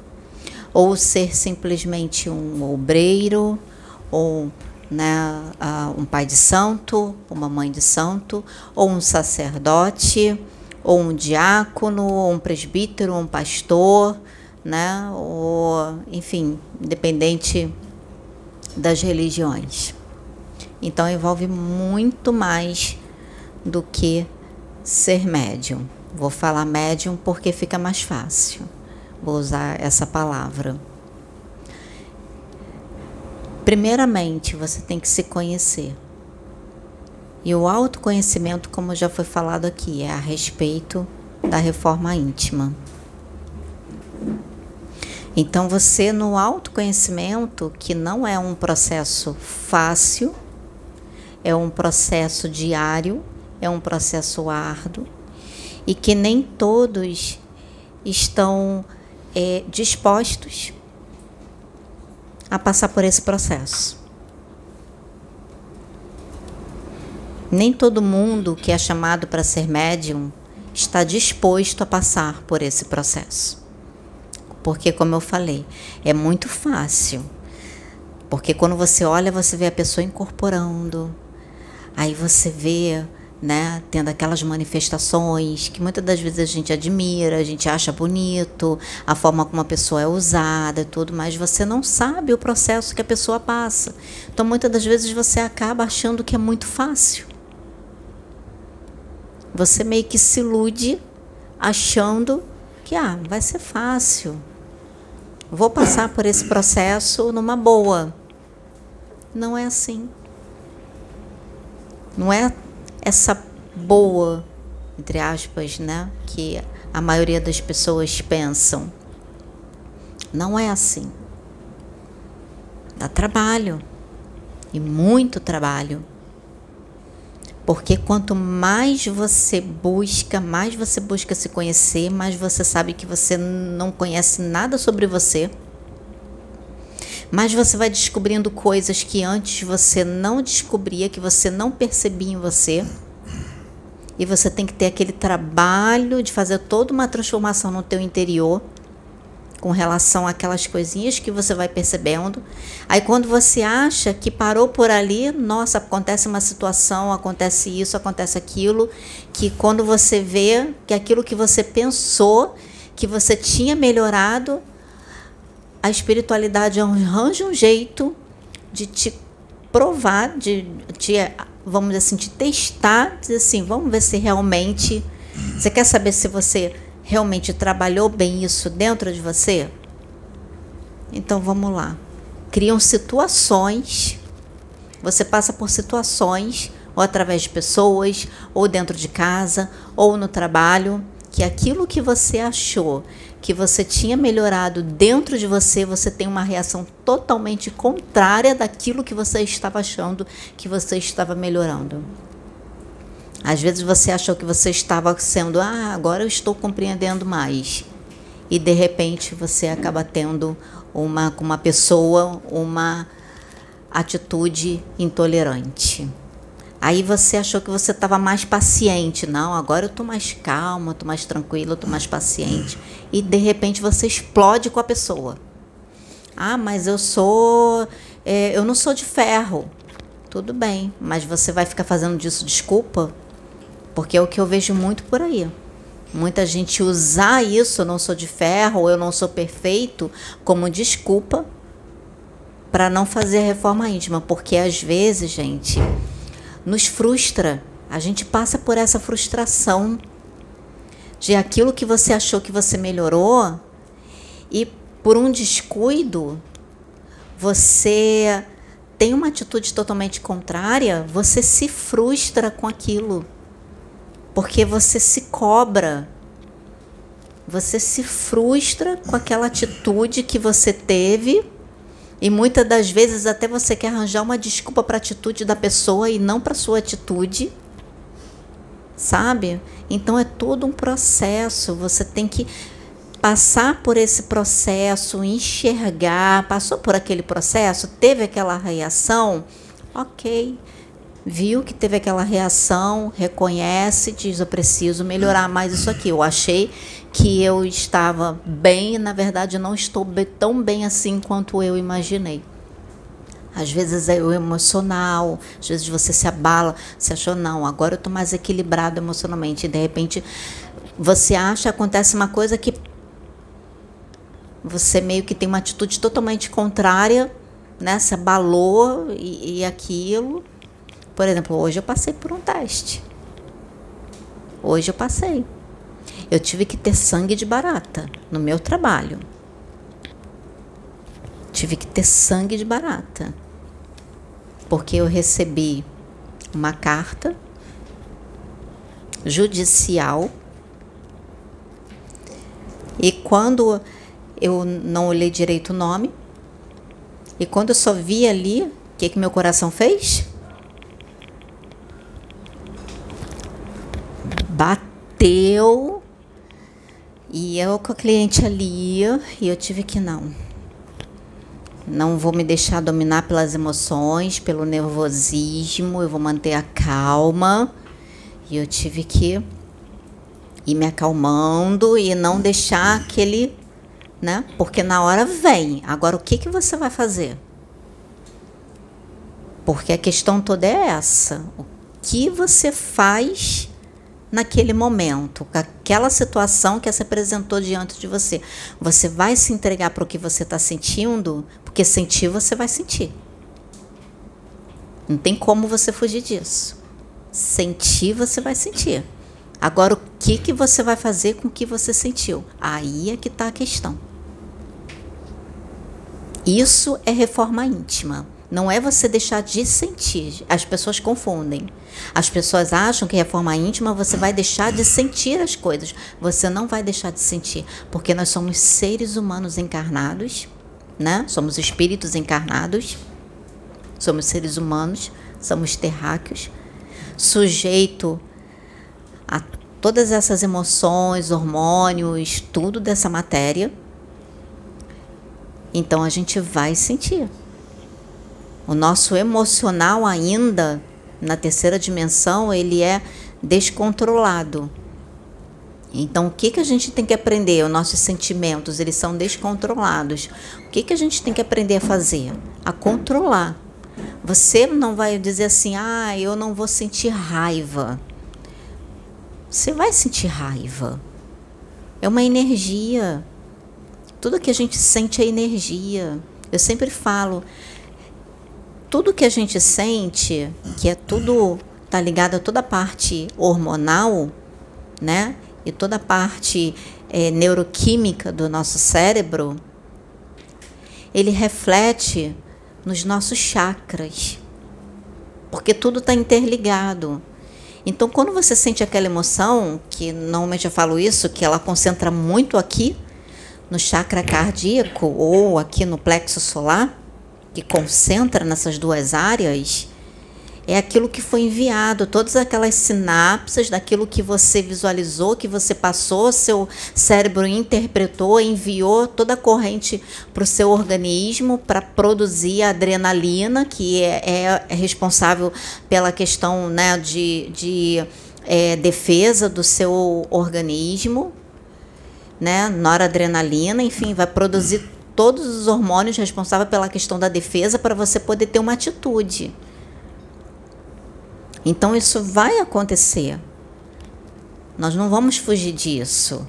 ou ser simplesmente um obreiro ou né, um pai de santo, uma mãe de santo, ou um sacerdote, ou um diácono, ou um presbítero, ou um pastor, né? Ou, enfim, independente das religiões. Então envolve muito mais do que ser médium. Vou falar médium porque fica mais fácil. Vou usar essa palavra. Primeiramente, você tem que se conhecer. E o autoconhecimento, como já foi falado aqui, é a respeito da reforma íntima. Então, você no autoconhecimento, que não é um processo fácil, é um processo diário, é um processo árduo, e que nem todos estão é, dispostos a passar por esse processo. Nem todo mundo que é chamado para ser médium está disposto a passar por esse processo. Porque, como eu falei, é muito fácil. Porque quando você olha, você vê a pessoa incorporando, aí você vê né, tendo aquelas manifestações que muitas das vezes a gente admira, a gente acha bonito, a forma como a pessoa é usada e tudo, mas você não sabe o processo que a pessoa passa. Então muitas das vezes você acaba achando que é muito fácil. Você meio que se ilude achando que ah, vai ser fácil. Vou passar por esse processo numa boa. Não é assim. Não é essa boa, entre aspas, né, que a maioria das pessoas pensam. Não é assim. Dá trabalho. E muito trabalho. Porque quanto mais você busca, mais você busca se conhecer, mais você sabe que você não conhece nada sobre você. Mais você vai descobrindo coisas que antes você não descobria, que você não percebia em você. E você tem que ter aquele trabalho de fazer toda uma transformação no teu interior com relação àquelas coisinhas que você vai percebendo. Aí quando você acha que parou por ali, nossa, acontece uma situação, acontece isso, acontece aquilo, que quando você vê que aquilo que você pensou que você tinha melhorado, a espiritualidade arranja um jeito de te provar, de te, vamos assim, te testar, dizer assim, vamos ver se realmente. Você quer saber se você realmente trabalhou bem isso dentro de você? Então vamos lá. Criam situações, você passa por situações, ou através de pessoas, ou dentro de casa, ou no trabalho, que aquilo que você achou que você tinha melhorado dentro de você, você tem uma reação totalmente contrária daquilo que você estava achando que você estava melhorando. Às vezes você achou que você estava sendo, ah, agora eu estou compreendendo mais. E de repente você acaba tendo uma com uma pessoa uma atitude intolerante. Aí você achou que você estava mais paciente. Não, agora eu estou mais calma, estou mais tranquila, estou mais paciente. E de repente você explode com a pessoa. Ah, mas eu sou. É, eu não sou de ferro. Tudo bem, mas você vai ficar fazendo disso desculpa? Porque é o que eu vejo muito por aí. Muita gente usar isso, eu não sou de ferro, eu não sou perfeito, como desculpa para não fazer reforma íntima. Porque às vezes, gente nos frustra. A gente passa por essa frustração de aquilo que você achou que você melhorou e por um descuido você tem uma atitude totalmente contrária, você se frustra com aquilo. Porque você se cobra. Você se frustra com aquela atitude que você teve e muitas das vezes até você quer arranjar uma desculpa para a atitude da pessoa e não para sua atitude. Sabe? Então é todo um processo. Você tem que passar por esse processo, enxergar, passou por aquele processo, teve aquela reação, ok. Viu que teve aquela reação, reconhece, diz: Eu preciso melhorar mais isso aqui. Eu achei que eu estava bem, na verdade não estou tão bem assim quanto eu imaginei. Às vezes é o emocional, às vezes você se abala, você achou, não, agora eu estou mais equilibrado emocionalmente. E de repente você acha, acontece uma coisa que você meio que tem uma atitude totalmente contrária, né? Se abalou e, e aquilo. Por exemplo, hoje eu passei por um teste. Hoje eu passei. Eu tive que ter sangue de barata no meu trabalho. Tive que ter sangue de barata. Porque eu recebi uma carta judicial e quando eu não olhei direito o nome, e quando eu só vi ali, o que, que meu coração fez? Bateu. E eu com a cliente ali, e eu tive que não. Não vou me deixar dominar pelas emoções, pelo nervosismo, eu vou manter a calma. E eu tive que ir me acalmando e não deixar aquele, né? Porque na hora vem. Agora o que que você vai fazer? Porque a questão toda é essa. O que você faz naquele momento, com aquela situação que se apresentou diante de você? Você vai se entregar para o que você está sentindo? Porque sentir você vai sentir. Não tem como você fugir disso. Sentir você vai sentir. Agora, o que, que você vai fazer com o que você sentiu? Aí é que está a questão. Isso é reforma íntima. Não é você deixar de sentir. As pessoas confundem. As pessoas acham que reforma íntima você vai deixar de sentir as coisas. Você não vai deixar de sentir, porque nós somos seres humanos encarnados, né? Somos espíritos encarnados. Somos seres humanos, somos terráqueos, sujeito a todas essas emoções, hormônios, tudo dessa matéria. Então a gente vai sentir. O nosso emocional ainda na terceira dimensão, ele é descontrolado. Então, o que, que a gente tem que aprender? Os nossos sentimentos, eles são descontrolados. O que, que a gente tem que aprender a fazer? A controlar. Você não vai dizer assim, ah, eu não vou sentir raiva. Você vai sentir raiva. É uma energia. Tudo que a gente sente é energia. Eu sempre falo, tudo que a gente sente, que é tudo tá ligado a toda a parte hormonal, né? E toda a parte é, neuroquímica do nosso cérebro, ele reflete nos nossos chakras, porque tudo está interligado. Então, quando você sente aquela emoção, que normalmente eu falo isso, que ela concentra muito aqui no chakra cardíaco ou aqui no plexo solar, que concentra nessas duas áreas, é aquilo que foi enviado, todas aquelas sinapses daquilo que você visualizou, que você passou, seu cérebro interpretou, enviou toda a corrente para o seu organismo para produzir a adrenalina, que é, é, é, responsável pela questão né, de, de é, defesa do seu organismo, né, noradrenalina, enfim, vai produzir todos os hormônios responsáveis pela questão da defesa para você poder ter uma atitude. Então isso vai acontecer. Nós não vamos fugir disso.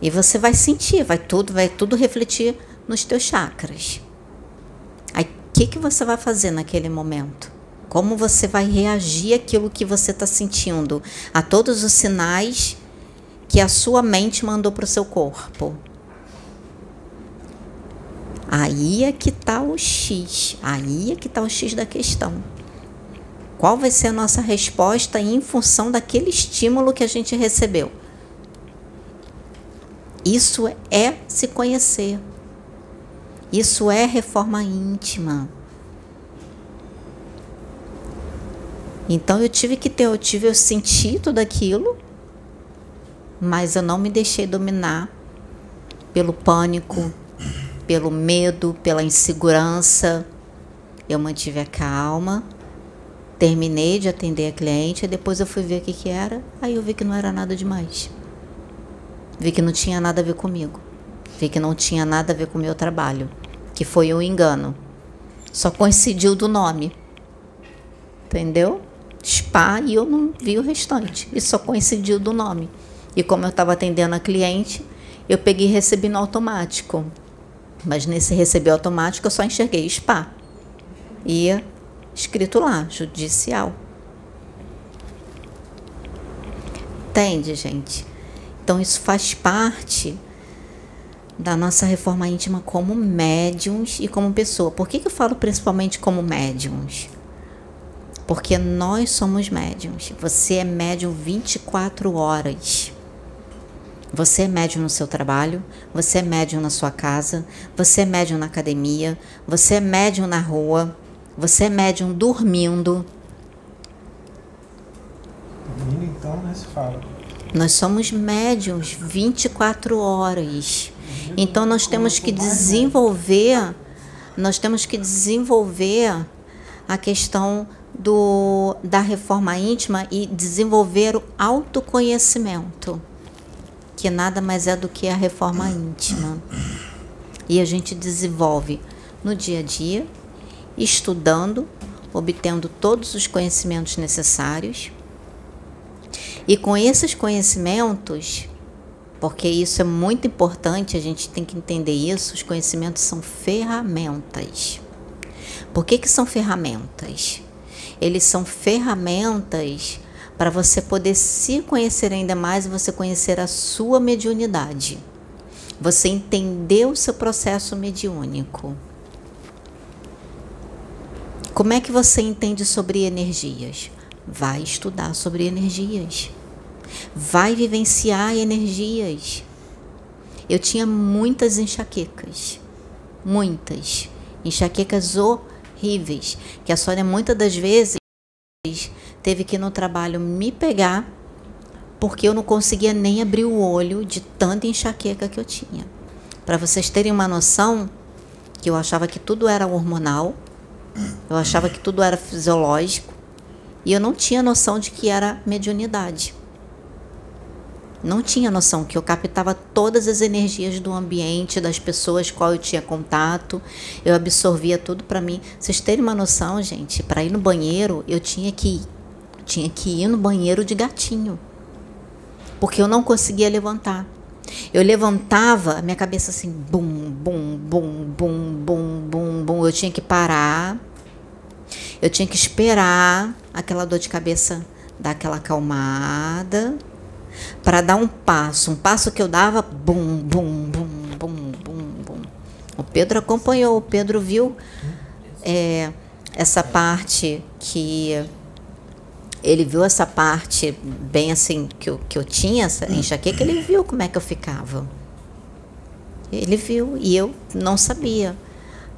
E você vai sentir, vai tudo, vai tudo refletir nos teus chakras. Aí o que, que você vai fazer naquele momento? Como você vai reagir àquilo que você está sentindo, a todos os sinais que a sua mente mandou para o seu corpo? Aí é que está o X, aí é que está o X da questão. Qual vai ser a nossa resposta em função daquele estímulo que a gente recebeu? Isso é se conhecer. Isso é reforma íntima. Então eu tive que ter, eu tive o sentido daquilo, mas eu não me deixei dominar pelo pânico, pelo medo, pela insegurança. Eu mantive a calma Terminei de atender a cliente, depois eu fui ver o que, que era, aí eu vi que não era nada demais. Vi que não tinha nada a ver comigo. Vi que não tinha nada a ver com o meu trabalho, que foi um engano. Só coincidiu do nome. Entendeu? Spa e eu não vi o restante. E só coincidiu do nome. E como eu estava atendendo a cliente, eu peguei e recebi no automático. Mas nesse receber automático eu só enxerguei spa. E escrito lá, judicial. Entende, gente? Então isso faz parte da nossa reforma íntima como médiums e como pessoa. Por que, que eu falo principalmente como médiums? Porque nós somos médiums. Você é médium 24 horas. Você é médium no seu trabalho, você é médium na sua casa, você é médium na academia, você é médium na rua, você é médium dormindo. Dormindo então, né, se fala. Nós somos médiums 24 horas. Então nós temos que desenvolver, nós temos que desenvolver a questão do, da reforma íntima e desenvolver o autoconhecimento, que nada mais é do que a reforma íntima. E a gente desenvolve no dia a dia, estudando, obtendo todos os conhecimentos necessários. E com esses conhecimentos, porque isso é muito importante, a gente tem que entender isso, os conhecimentos são ferramentas. Por que, que são ferramentas? Eles são ferramentas para você poder se conhecer ainda mais e você conhecer a sua mediunidade. Você entender o seu processo mediúnico. Como é que você entende sobre energias? Vai estudar sobre energias. Vai vivenciar energias. Eu tinha muitas enxaquecas. Muitas. Enxaquecas horríveis. Que a Sônia muitas das vezes teve que ir no trabalho me pegar porque eu não conseguia nem abrir o olho de tanta enxaqueca que eu tinha. Para vocês terem uma noção, que eu achava que tudo era hormonal, eu achava que tudo era fisiológico e eu não tinha noção de que era mediunidade. Não tinha noção que eu captava todas as energias do ambiente, das pessoas com qual eu tinha contato, eu absorvia tudo para mim. Vocês terem uma noção, gente, para ir no banheiro, eu tinha que tinha que ir no banheiro de gatinho. Porque eu não conseguia levantar. Eu levantava, minha cabeça assim, bum, bum, bum, bum, bum, bum, bum. Eu tinha que parar. Eu tinha que esperar aquela dor de cabeça dar aquela acalmada para dar um passo. Um passo que eu dava, bum, bum, bum, bum, bum, bum. O Pedro acompanhou, o Pedro viu é, essa parte que ele viu essa parte bem assim que eu, que eu tinha, essa enxaqueca, ele viu como é que eu ficava. Ele viu e eu não sabia.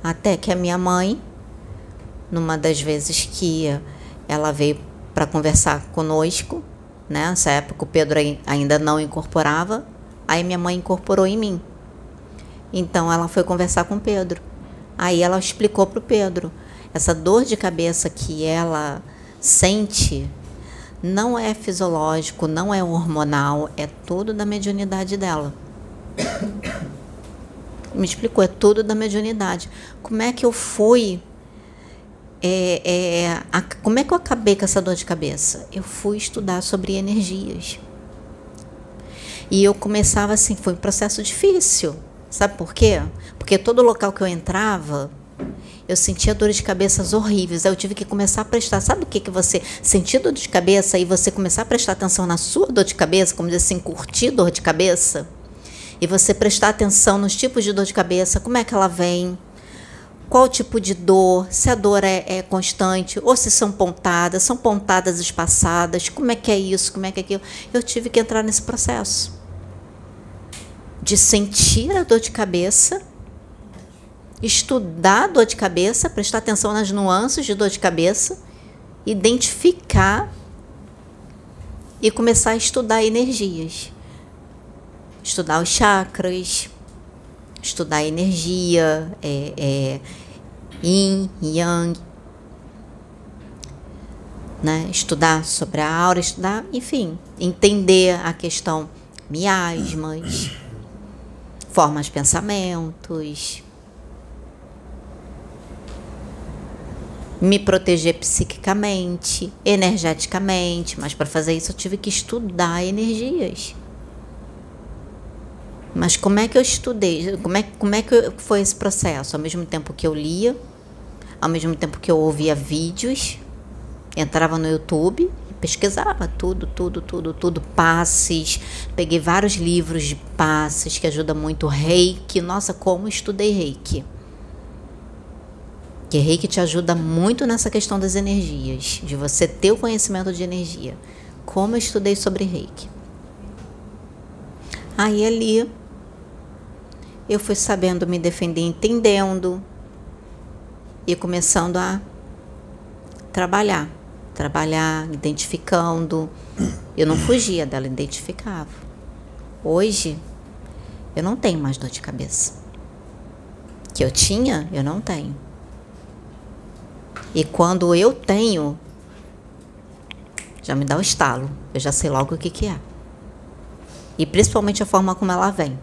Até que a minha mãe, numa das vezes que ela veio para conversar conosco, né? Nessa época o Pedro ainda não incorporava, aí minha mãe incorporou em mim. Então ela foi conversar com o Pedro. Aí ela explicou para o Pedro essa dor de cabeça que ela sente não é fisiológico, não é hormonal, é tudo da mediunidade dela. Me explicou, é tudo da mediunidade. Como é que eu fui. É, é, a, como é que eu acabei com essa dor de cabeça? Eu fui estudar sobre energias. E eu começava assim, foi um processo difícil. Sabe por quê? Porque todo local que eu entrava, eu sentia dores de cabeça horríveis. Aí eu tive que começar a prestar. Sabe o que, que você sentir dor de cabeça e você começar a prestar atenção na sua dor de cabeça, como dizer assim, curtir dor de cabeça? E você prestar atenção nos tipos de dor de cabeça, como é que ela vem, qual tipo de dor, se a dor é, é, constante ou se são pontadas, são pontadas espaçadas, como é que é isso, como é que é aquilo. Eu tive que entrar nesse processo de sentir a dor de cabeça estudar dor de cabeça, prestar atenção nas nuances de dor de cabeça, identificar e começar a estudar energias. Estudar os chakras, estudar energia, é, é, yin, yang, né? estudar sobre a aura, estudar, enfim, entender a questão miasmas, formas pensamentos, me proteger psiquicamente, energeticamente, mas para fazer isso eu tive que estudar energias. Mas como é que eu estudei? Como é, como é que foi esse processo? Ao mesmo tempo que eu lia, ao mesmo tempo que eu ouvia vídeos, entrava no YouTube pesquisava tudo, tudo, tudo, tudo, passes. Peguei vários livros de passes que ajuda muito reiki. Nossa, como estudei reiki. Que reiki te ajuda muito nessa questão das energias, de você ter o conhecimento de energia. Como eu estudei sobre reiki. Aí ali eu fui sabendo me defender, entendendo e começando a trabalhar, trabalhar, identificando. Eu não fugia dela, identificava. Hoje eu não tenho mais dor de cabeça. Que eu tinha, eu não tenho. E quando eu tenho, já me dá um estalo. Eu já sei logo o que, que é. E principalmente a forma como ela vem.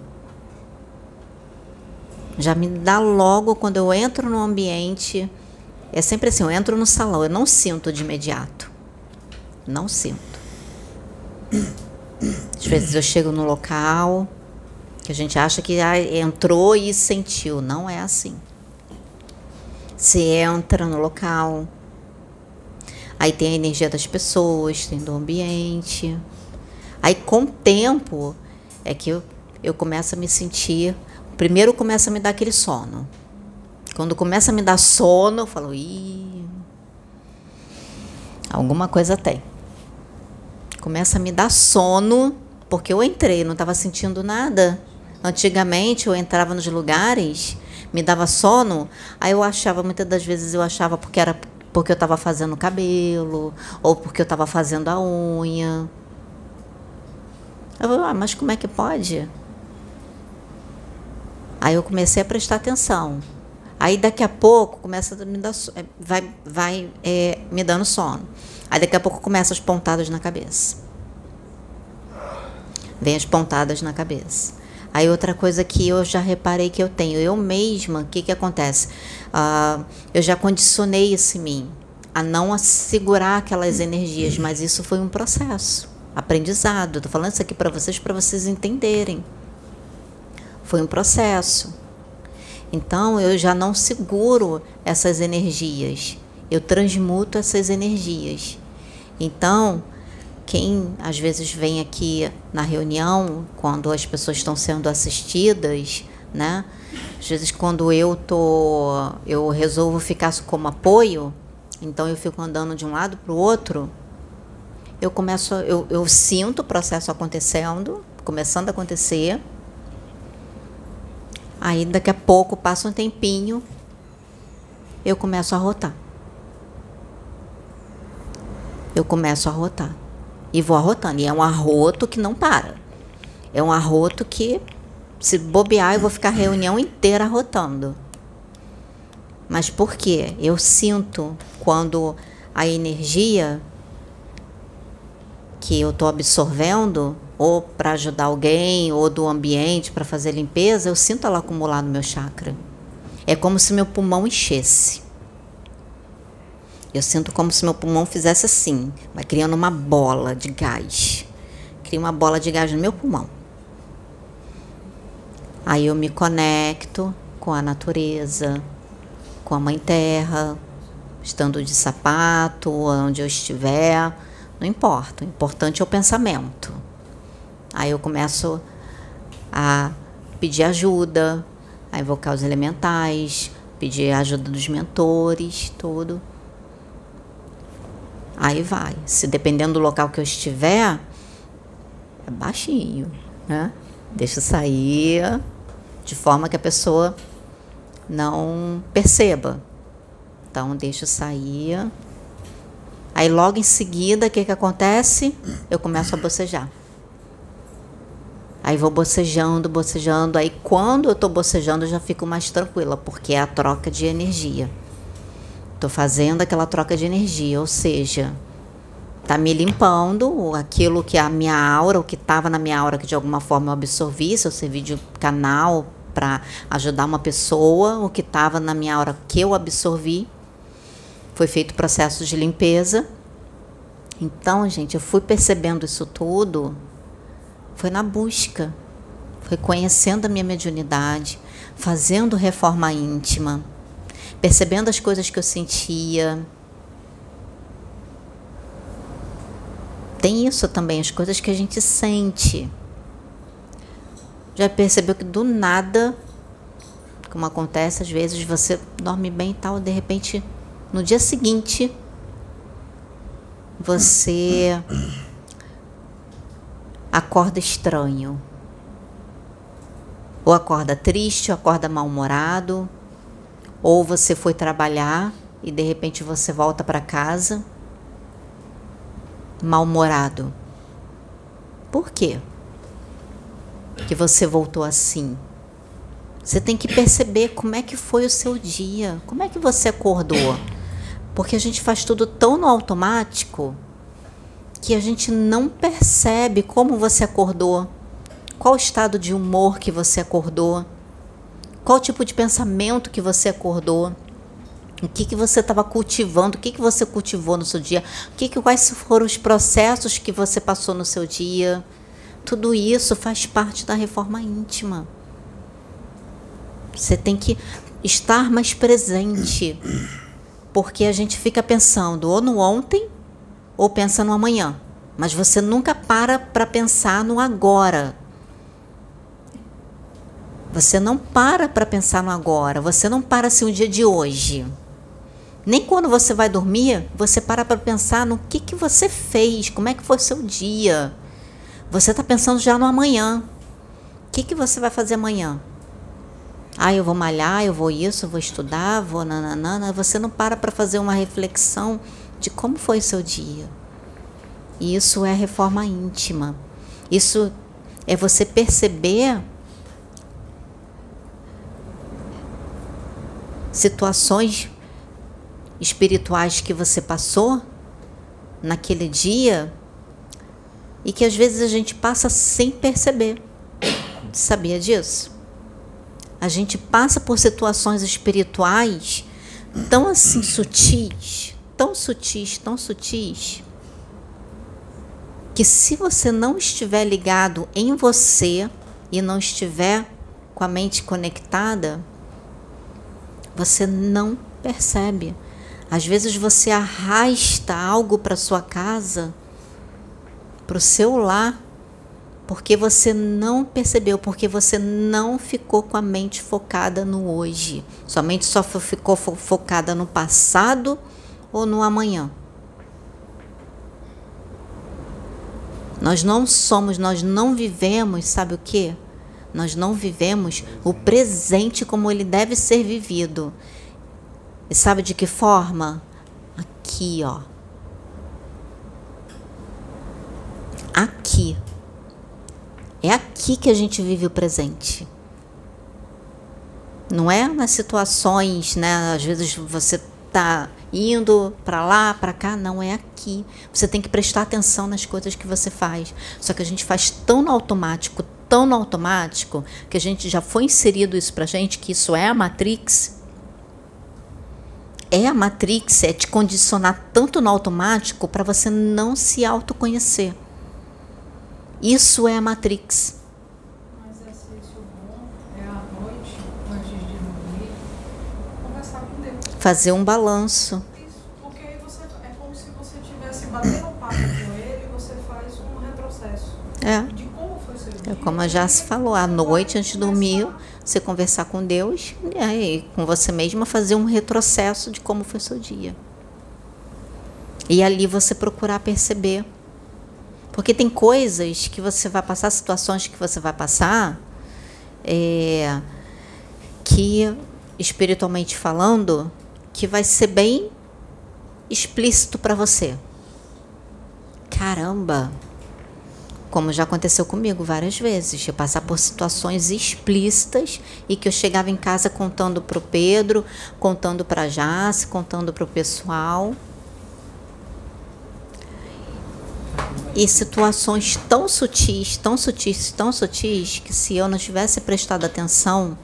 Já me dá logo quando eu entro no ambiente. É sempre assim, eu entro no salão, eu não sinto de imediato. Não sinto. Às vezes eu chego no local que a gente acha que ah, entrou e sentiu. Não é assim. Você entra no local, aí tem a energia das pessoas, tem do ambiente. Aí com o tempo é que eu, eu começo a me sentir Primeiro começa a me dar aquele sono. Quando começa a me dar sono, eu falo, ih, alguma coisa tem. Começa a me dar sono, porque eu entrei, não estava sentindo nada. Antigamente eu entrava nos lugares, me dava sono, aí eu achava, muitas das vezes eu achava porque era porque eu estava fazendo cabelo, ou porque eu estava fazendo a unha. Eu falei, ah, mas como é que pode? Aí eu comecei a prestar atenção. Aí daqui a pouco começa a me dar, é, vai, vai é, me dando sono. Aí daqui a pouco começa as pontadas na cabeça. Vem as pontadas na cabeça. Aí outra coisa que eu já reparei que eu tenho, eu mesma, o que, que acontece? Uh, eu já condicionei isso em mim, a não segurar aquelas energias, mas isso foi um processo, aprendizado. Estou falando isso aqui para vocês, para vocês entenderem. Foi um processo. Então eu já não seguro essas energias, eu transmuto essas energias. Então, quem às vezes vem aqui na reunião, quando as pessoas estão sendo assistidas, né? Às vezes quando eu tô, eu resolvo ficar como apoio, então eu fico andando de um lado para o outro, eu começo, eu, eu sinto o processo acontecendo, começando a acontecer, Aí daqui a pouco, passa um tempinho, eu começo a rotar. Eu começo a rotar. E vou arrotando. E é um arroto que não para. É um arroto que, se bobear, eu vou ficar a reunião inteira arrotando. Mas por quê? Eu sinto quando a energia que eu estou absorvendo ou para ajudar alguém, ou do ambiente para fazer limpeza, eu sinto ela acumular no meu chakra. É como se meu pulmão enchesse. Eu sinto como se meu pulmão fizesse assim, vai criando uma bola de gás. Cria uma bola de gás no meu pulmão. Aí eu me conecto com a natureza, com a mãe terra, estando de sapato, onde eu estiver, não importa. O importante é o pensamento. Aí eu começo a pedir ajuda, a invocar os elementais, pedir a ajuda dos mentores, tudo. Aí vai. Se dependendo do local que eu estiver, é baixinho, né? Deixa sair de forma que a pessoa não perceba. Então, deixa sair. Aí, logo em seguida, o que, que acontece? Eu começo a bocejar. Aí vou bocejando, bocejando. Aí quando eu tô bocejando, eu já fico mais tranquila, porque é a troca de energia. Fazendo aquela troca de energia, ou seja, tá me limpando aquilo que a minha aura, o que estava na minha aura que de alguma forma eu absorvi, se eu servi de canal para ajudar uma pessoa, o que estava na minha aura que eu absorvi. Foi feito processo de limpeza. Então, gente, eu fui percebendo isso tudo foi na busca, foi conhecendo a minha mediunidade, fazendo reforma íntima, percebendo as coisas que eu sentia. Tem isso também, as coisas que a gente sente. Já percebeu que do nada, como acontece às vezes, você dorme bem e tal, de repente, no dia seguinte, você acorda estranho. Ou acorda triste, ou acorda mal-humorado, ou você foi trabalhar e de repente você volta para casa mal-humorado. Por quê? Que você voltou assim. Você tem que perceber como é que foi o seu dia, como é que você acordou. Porque a gente faz tudo tão no automático que a gente não percebe como você acordou, qual estado de humor que você acordou, qual tipo de pensamento que você acordou, o que, que você estava cultivando, o que, que você cultivou no seu dia, o que, que quais foram os processos que você passou no seu dia. Tudo isso faz parte da reforma íntima. Você tem que estar mais presente, porque a gente fica pensando ou no ontem ou pensa no amanhã, mas você nunca para para pensar no agora. Você não para para pensar no agora, você não para assim o dia de hoje. Nem quando você vai dormir, você para para pensar no que, que você fez, como é que foi seu dia. Você está pensando já no amanhã. O que, que você vai fazer amanhã? Ah, eu vou malhar, eu vou isso, eu vou estudar, vou nananana. Você não para para fazer uma reflexão de como foi o seu dia. Isso é reforma íntima. Isso é você perceber situações espirituais que você passou naquele dia e que às vezes a gente passa sem perceber. Sabia disso? A gente passa por situações espirituais tão assim sutis, tão sutis, tão sutis, que se você não estiver ligado em você e não estiver com a mente conectada, você não percebe. Às vezes você arrasta algo para sua casa, para o seu lar, porque você não percebeu, porque você não ficou com a mente focada no hoje. Sua mente só ficou focada no passado ou no amanhã. Nós não somos, nós não vivemos, sabe o que? Nós não vivemos o presente como ele deve ser vivido. E sabe de que forma? Aqui, ó. Aqui. É aqui que a gente vive o presente. Não é nas situações, né? Às vezes você tá indo para lá, para cá, não é aqui. Você tem que prestar atenção nas coisas que você faz. Só que a gente faz tão no automático, tão no automático, que a gente já foi inserido isso pra gente, que isso é a Matrix, é a Matrix, é te condicionar tanto no automático para você não se autoconhecer. Isso é a Matrix. Mas é bom é à noite, antes de dormir, conversar com Deus. Fazer um balanço. Isso, porque aí você, é como se você estivesse batendo papo com ele e você faz um retrocesso. É. De como foi seu dia. É como já se falou, à noite antes de dormir, você conversar com Deus e aí, com você mesma fazer um retrocesso de como foi seu dia. E ali você procurar perceber. Porque tem coisas que você vai passar, situações que você vai passar, é, que espiritualmente falando, que vai ser bem explícito para você. Caramba, como já aconteceu comigo várias vezes, de passar por situações explícitas e que eu chegava em casa contando para o Pedro, contando para a Jace, contando para o pessoal. E situações tão sutis, tão sutis, tão sutis, que se eu não tivesse prestado atenção,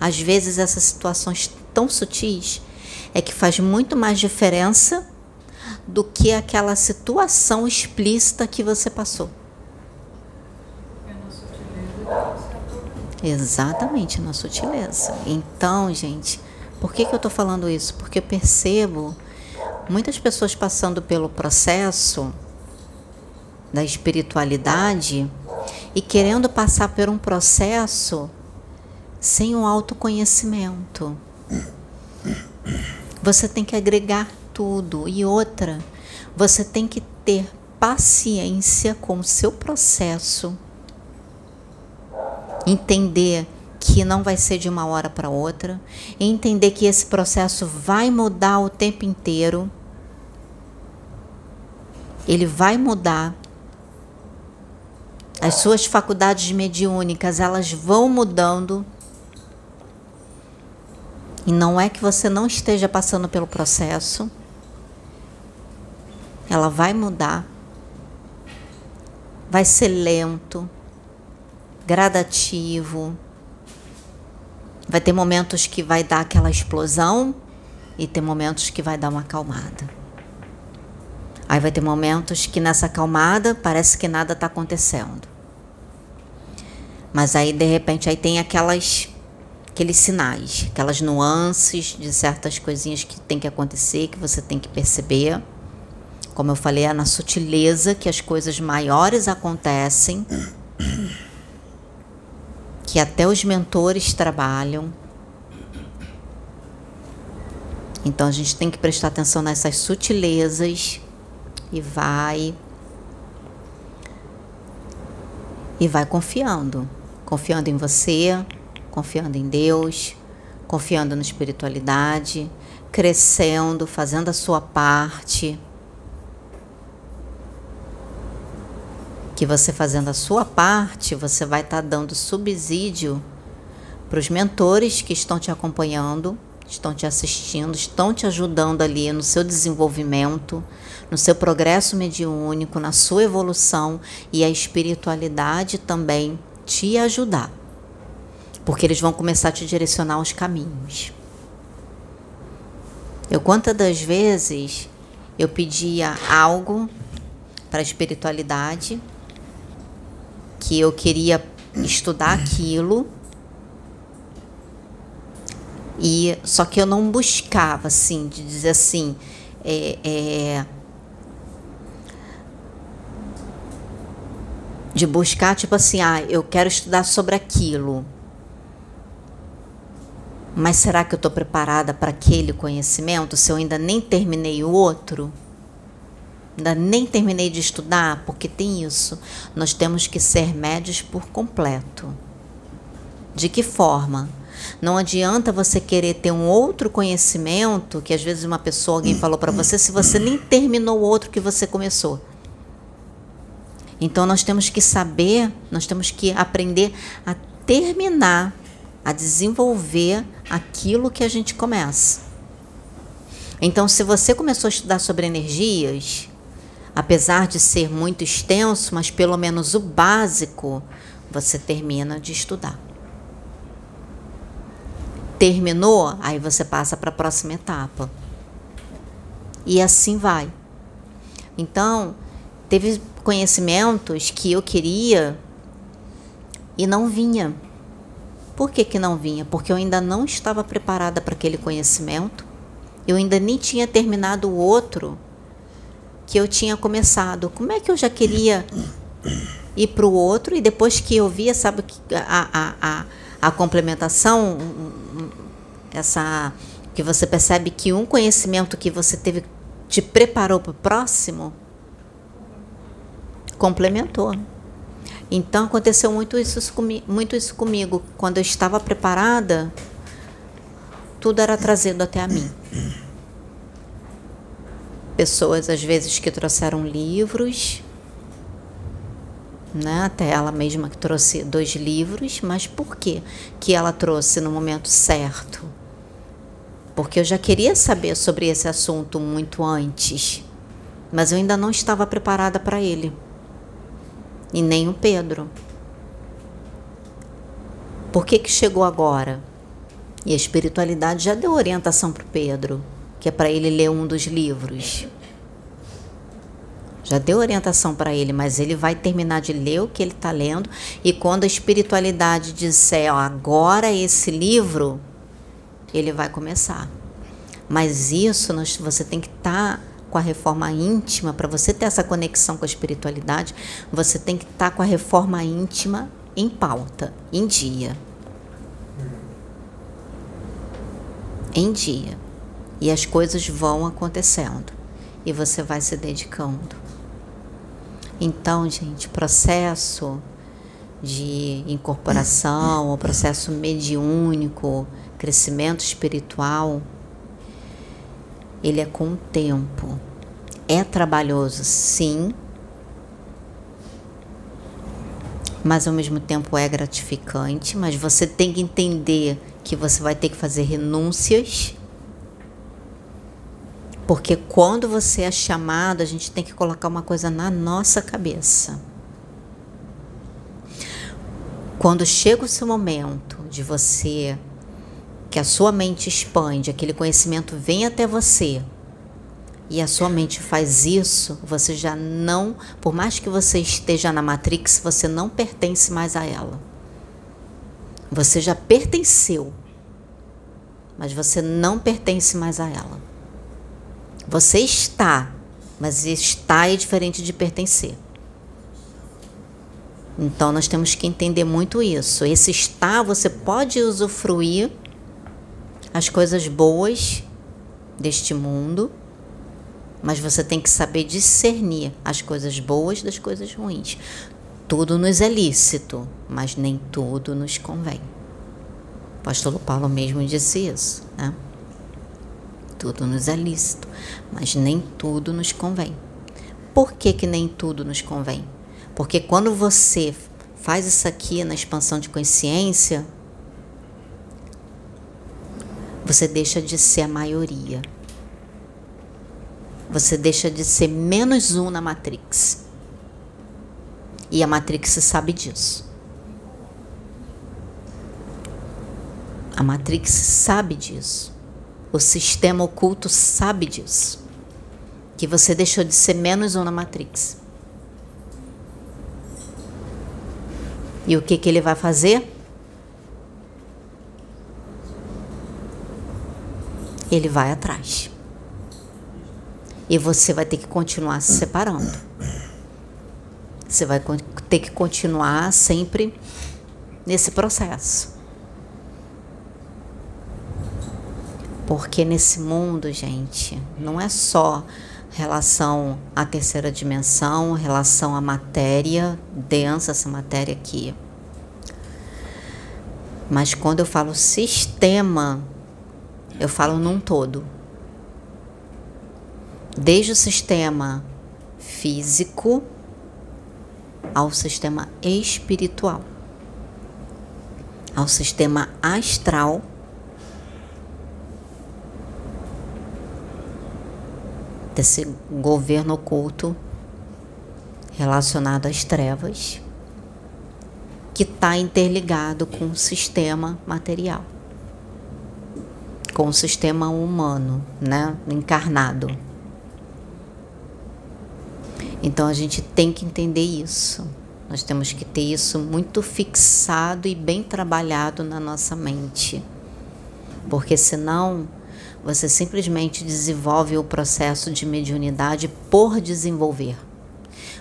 às vezes essas situações tão sutis é que faz muito mais diferença do que aquela situação explícita que você passou. Exatamente, na sutileza. Então, gente, Por que, que eu estou falando isso? Porque eu percebo muitas pessoas passando pelo processo da espiritualidade e querendo passar por um processo sem o autoconhecimento. Você tem que agregar tudo. E outra, você tem que ter paciência com o seu processo. Entender que não vai ser de uma hora para outra, entender que esse processo vai mudar o tempo inteiro. Ele vai mudar. As suas faculdades mediúnicas, elas vão mudando. E não é que você não esteja passando pelo processo. Ela vai mudar. Vai ser lento, gradativo. Vai ter momentos que vai dar aquela explosão e ter momentos que vai dar uma acalmada. Aí vai ter momentos que nessa acalmada parece que nada está acontecendo. Mas aí de repente aí tem aquelas aqueles sinais, aquelas nuances de certas coisinhas que tem que acontecer, que você tem que perceber. Como eu falei, é na sutileza que as coisas maiores acontecem, que até os mentores trabalham. Então a gente tem que prestar atenção nessas sutilezas e vai e vai confiando, confiando em você, confiando em Deus, confiando na espiritualidade, crescendo, fazendo a sua parte. Que você fazendo a sua parte, você vai estar tá dando subsídio para os mentores que estão te acompanhando, estão te assistindo, estão te ajudando ali no seu desenvolvimento, no seu progresso mediúnico, na sua evolução e a espiritualidade também te ajudar porque eles vão começar a te direcionar os caminhos. Eu quantas das vezes eu pedia algo para a espiritualidade que eu queria estudar aquilo. E só que eu não buscava assim de dizer assim é, é, de buscar tipo assim ah eu quero estudar sobre aquilo. Mas será que eu estou preparada para aquele conhecimento? Se eu ainda nem terminei o outro? Ainda nem terminei de estudar? Porque tem isso. Nós temos que ser médios por completo. De que forma? Não adianta você querer ter um outro conhecimento que às vezes uma pessoa, alguém falou para você, se você nem terminou o outro que você começou. Então nós temos que saber, nós temos que aprender a terminar a desenvolver aquilo que a gente começa. Então, se você começou a estudar sobre energias, apesar de ser muito extenso, mas pelo menos o básico, você termina de estudar. Terminou, aí você passa para a próxima etapa. E assim vai. Então, teve conhecimentos que eu queria e não vinha. Por que, que não vinha? Porque eu ainda não estava preparada para aquele conhecimento. Eu ainda nem tinha terminado o outro que eu tinha começado. Como é que eu já queria ir para o outro e depois que eu via, sabe, a, a, a, a complementação, essa que você percebe que um conhecimento que você teve te preparou para o próximo, complementou. Então aconteceu muito isso, muito isso comigo. Quando eu estava preparada, tudo era trazido até a mim. Pessoas às vezes que trouxeram livros, né? Até ela mesma que trouxe dois livros, mas por quê que ela trouxe no momento certo? Porque eu já queria saber sobre esse assunto muito antes, mas eu ainda não estava preparada para ele e nem o Pedro. Por que, que chegou agora? E a espiritualidade já deu orientação para o Pedro, que é para ele ler um dos livros. Já deu orientação para ele, mas ele vai terminar de ler o que ele está lendo. E quando a espiritualidade disser, ó, agora esse livro, ele vai começar. Mas isso nós, você tem que estar tá com a reforma íntima, para você ter essa conexão com a espiritualidade, você tem que estar tá com a reforma íntima em pauta, em dia. Em dia. E as coisas vão acontecendo. E você vai se dedicando. Então, gente, processo de incorporação, o processo mediúnico, crescimento espiritual, ele é com o tempo. É trabalhoso, sim, mas ao mesmo tempo é gratificante. Mas você tem que entender que você vai ter que fazer renúncias. Porque quando você é chamado, a gente tem que colocar uma coisa na nossa cabeça. Quando chega o seu momento de você que a sua mente expande, aquele conhecimento vem até você e a sua mente faz isso, você já não, por mais que você esteja na Matrix, você não pertence mais a ela. Você já pertenceu, mas você não pertence mais a ela. Você está, mas estar é diferente de pertencer. Então nós temos que entender muito isso. Esse estar você pode usufruir as coisas boas deste mundo, mas você tem que saber discernir as coisas boas das coisas ruins. Tudo nos é lícito, mas nem tudo nos convém. O apóstolo Paulo mesmo disse isso, né? Tudo nos é lícito, mas nem tudo nos convém. Por que, que nem tudo nos convém? Porque quando você faz isso aqui na expansão de consciência, você deixa de ser a maioria. Você deixa de ser menos um na Matrix. E a Matrix sabe disso. A Matrix sabe disso. O sistema oculto sabe disso. Que você deixou de ser menos um na Matrix. E o que, que ele vai fazer? ele vai atrás. E você vai ter que continuar se separando. Você vai ter que continuar sempre nesse processo. Porque nesse mundo, gente, não é só relação à terceira dimensão, relação à matéria densa, essa matéria aqui. Mas quando eu falo sistema eu falo num todo. Desde o sistema físico ao sistema espiritual, ao sistema astral, desse governo oculto relacionado às trevas, que está interligado com o sistema material com o sistema humano, né, encarnado. Então a gente tem que entender isso. Nós temos que ter isso muito fixado e bem trabalhado na nossa mente. Porque senão você simplesmente desenvolve o processo de mediunidade por desenvolver.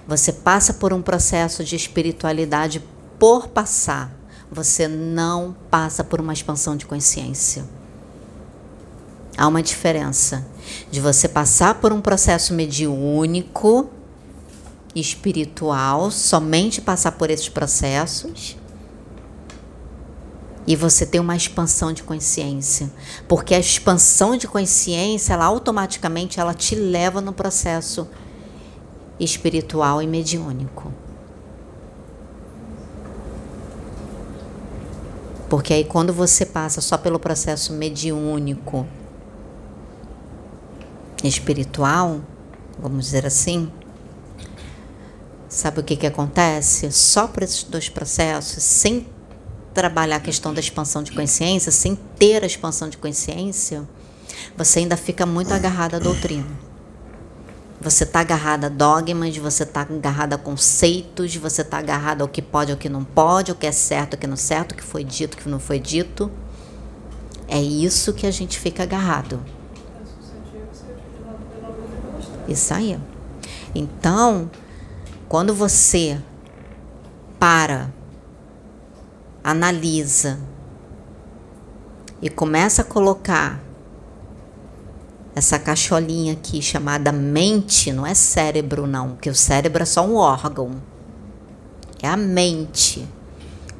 Você passa por um processo de espiritualidade por passar. Você não passa por uma expansão de consciência. Há uma diferença de você passar por um processo mediúnico, espiritual, somente passar por esses processos e você ter uma expansão de consciência, porque a expansão de consciência, ela automaticamente ela te leva no processo espiritual e mediúnico. Porque aí quando você passa só pelo processo mediúnico, espiritual, vamos dizer assim, sabe o que, que acontece? Só por esses dois processos, sem trabalhar a questão da expansão de consciência, sem ter a expansão de consciência, você ainda fica muito agarrado à doutrina. Você está agarrado a dogmas, você está agarrado a conceitos, você está agarrado ao que pode, ao que não pode, o que é certo, o que não é certo, o que foi dito, o que não foi dito. É isso que a gente fica agarrado. Isso aí. Então, quando você para, analisa e começa a colocar essa cacholinha aqui chamada mente, não é cérebro não, porque o cérebro é só um órgão. É a mente.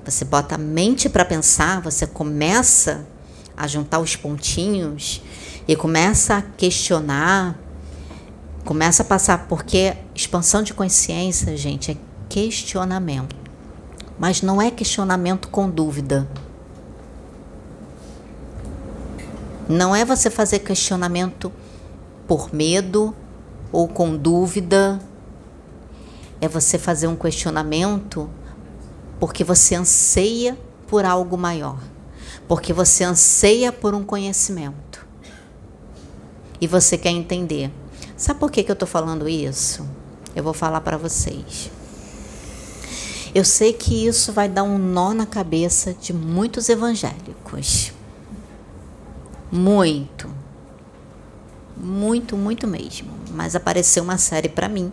Você bota a mente para pensar, você começa a juntar os pontinhos e começa a questionar, começa a passar, porque expansão de consciência, gente, é questionamento. Mas não é questionamento com dúvida. Não é você fazer questionamento por medo ou com dúvida. É você fazer um questionamento porque você anseia por algo maior. Porque você anseia por um conhecimento. E você quer entender. Sabe por que, que eu estou falando isso? Eu vou falar para vocês. Eu sei que isso vai dar um nó na cabeça de muitos evangélicos. Muito. Muito, muito mesmo. Mas apareceu uma série para mim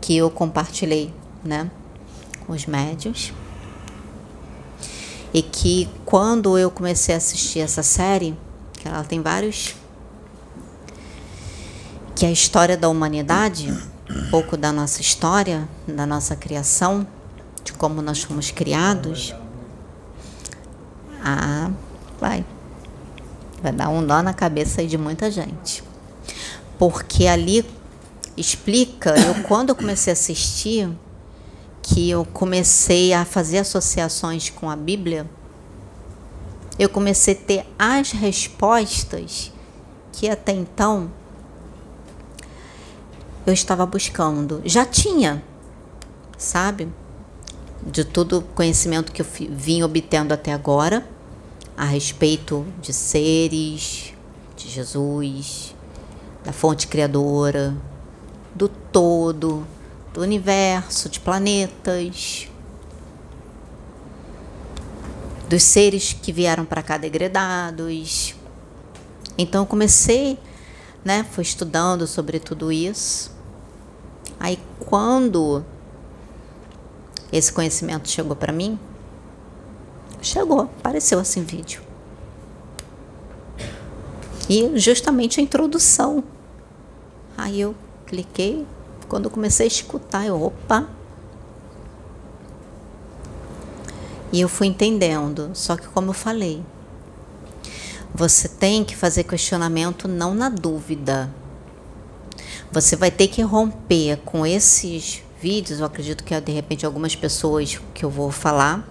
que eu compartilhei, né, com os médios. E que quando eu comecei a assistir essa série, que ela tem vários que é a história da humanidade, um pouco da nossa história, da nossa criação, de como nós fomos criados. Ah, vai. Vai dar um nó na cabeça de muita gente. Porque ali explica, eu quando eu comecei a assistir, que eu comecei a fazer associações com a Bíblia, eu comecei a ter as respostas que até então eu estava buscando. Já tinha, sabe? De todo o conhecimento que eu vim obtendo até agora a respeito de seres, de Jesus, da fonte criadora, do todo, do universo, de planetas, dos seres que vieram para cá degredados. Então eu comecei, né, fui estudando sobre tudo isso. Aí quando esse conhecimento chegou para mim, Chegou, apareceu assim vídeo. E justamente a introdução. Aí eu cliquei, quando eu comecei a escutar, eu, opa. E eu fui entendendo, só que como eu falei, você tem que fazer questionamento não na dúvida. Você vai ter que romper com esses vídeos, eu acredito que de repente algumas pessoas que eu vou falar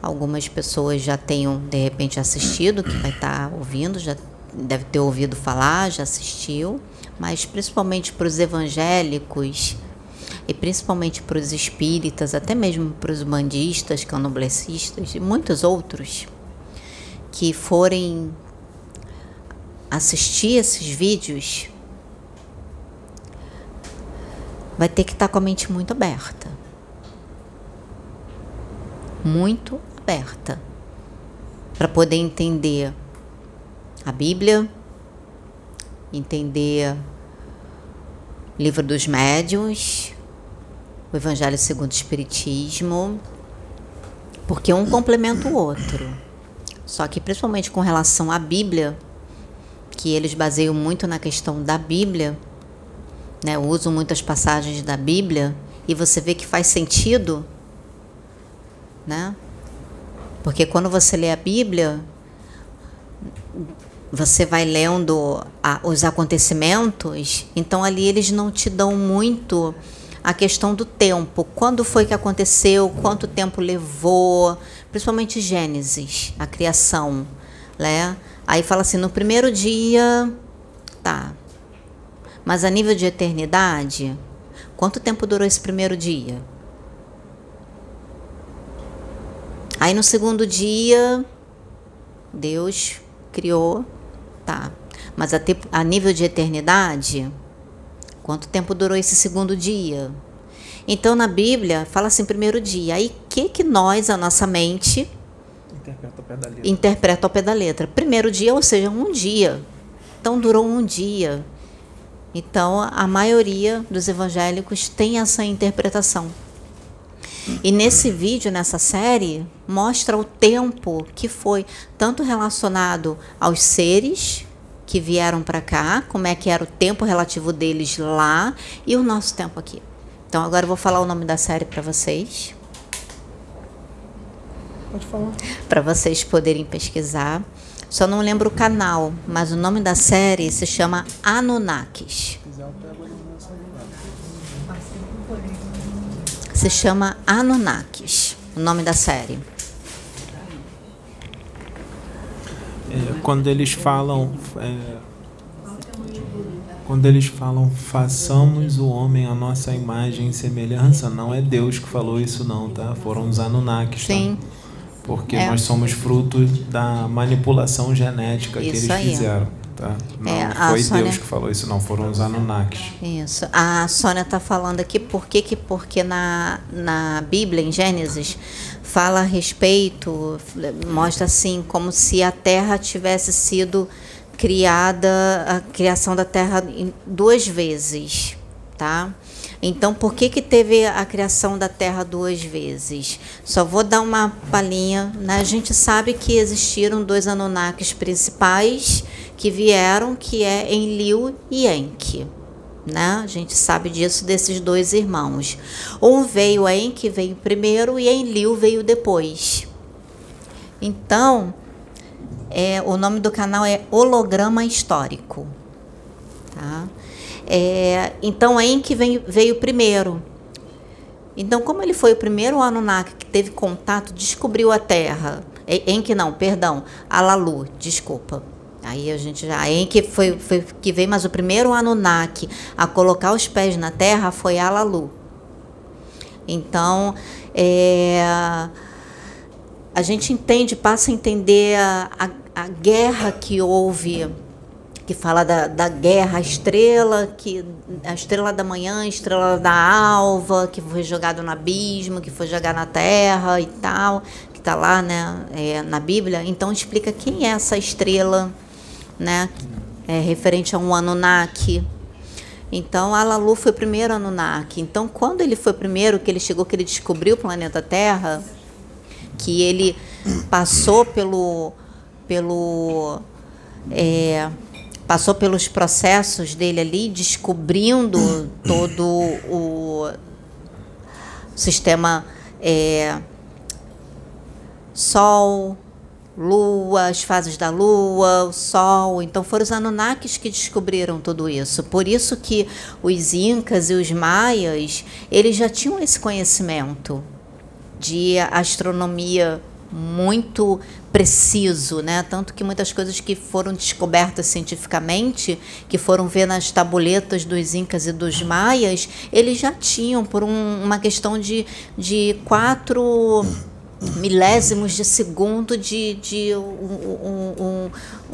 Algumas pessoas já tenham, de repente, assistido, que vai estar tá ouvindo, já deve ter ouvido falar, já assistiu, mas principalmente para os evangélicos e principalmente para os espíritas, até mesmo para os bandistas, canoblecistas e muitos outros que forem assistir esses vídeos, vai ter que estar tá com a mente muito aberta. Muito aberta para poder entender a Bíblia, entender o livro dos médiuns, o Evangelho segundo o Espiritismo, porque um complementa o outro. Só que principalmente com relação à Bíblia, que eles baseiam muito na questão da Bíblia, né, usam muitas passagens da Bíblia e você vê que faz sentido, né? Porque quando você lê a Bíblia, você vai lendo a, os acontecimentos, então ali eles não te dão muito a questão do tempo. Quando foi que aconteceu? Quanto tempo levou? Principalmente Gênesis, a criação, né? Aí fala assim, no primeiro dia, tá. Mas a nível de eternidade, quanto tempo durou esse primeiro dia? Aí no segundo dia, Deus criou, tá. Mas a, te, a nível de eternidade, quanto tempo durou esse segundo dia? Então na Bíblia fala assim, primeiro dia. Aí que que nós, a nossa mente, Interpreta ao pé da letra. interpreta ao pé da letra. Primeiro dia, ou seja, um dia. Então durou um dia. Então a maioria dos evangélicos tem essa interpretação. E nesse vídeo, nessa série, mostra o tempo que foi tanto relacionado aos seres que vieram para cá, como é que era o tempo relativo deles lá e o nosso tempo aqui. Então agora eu vou falar o nome da série para vocês. Pode falar. para vocês poderem pesquisar. Só não lembro o canal, mas o nome da série se chama Anunnakis. Se chama Anunnakis, o nome da série. É, quando eles falam. é, quando eles falam façamos o homem a nossa imagem e semelhança, não é Deus que falou isso não, tá? Foram os Anunnakis, tá? Porque É. nós somos fruto da manipulação genética que Isso eles aí. fizeram, tá? Não É, foi Sônia- Deus que falou isso não, foram os Anunnakis. isso. A Sônia está falando aqui por que que porque na, na Bíblia, em Gênesis, fala a respeito, mostra assim, como se a Terra tivesse sido criada, a criação da Terra duas vezes, tá? Então, por que que teve a criação da Terra duas vezes? Só vou dar uma palhinha, né? A gente sabe que existiram dois Anunnakis principais que vieram, que é Enlil e Enki, né? A gente sabe disso desses dois irmãos. Um veio Enki veio primeiro e Enlil veio depois. Então, é, o nome do canal é Holograma Histórico. Tá? É, então, Enki veio, veio primeiro. Então, como ele foi o primeiro Anunnaki que teve contato, descobriu a Terra. E- Enki não, perdão, Alalu, desculpa. Aí a gente já. Enki foi, foi que veio, mas o primeiro Anunnaki a colocar os pés na Terra foi Alalu. Então, é, a gente entende, passa a entender a, a, a guerra que houve, que fala da, da guerra, a estrela, que, a estrela da manhã, a estrela da alva, que foi jogado no abismo, que foi jogado na terra e tal, que está lá né, é, na Bíblia. Então explica quem é essa estrela, né? É, referente a um Anunnaki. Então, Alalu foi o primeiro Anunnaki. Então, quando ele foi o primeiro, que ele chegou, que ele descobriu o planeta Terra, que ele passou pelo pelo é, passou pelos processos dele ali descobrindo todo o sistema é, Sol, Lua, as fases da Lua, o Sol. Então foram os Anunnakis que descobriram tudo isso. Por isso que os Incas e os Maias, eles já tinham esse conhecimento de astronomia muito preciso, né? Tanto que muitas coisas que foram descobertas cientificamente, que foram ver nas tabuletas dos incas e dos maias, eles já tinham por um- uma questão de, de quatro milésimos de segundo de, de um, um-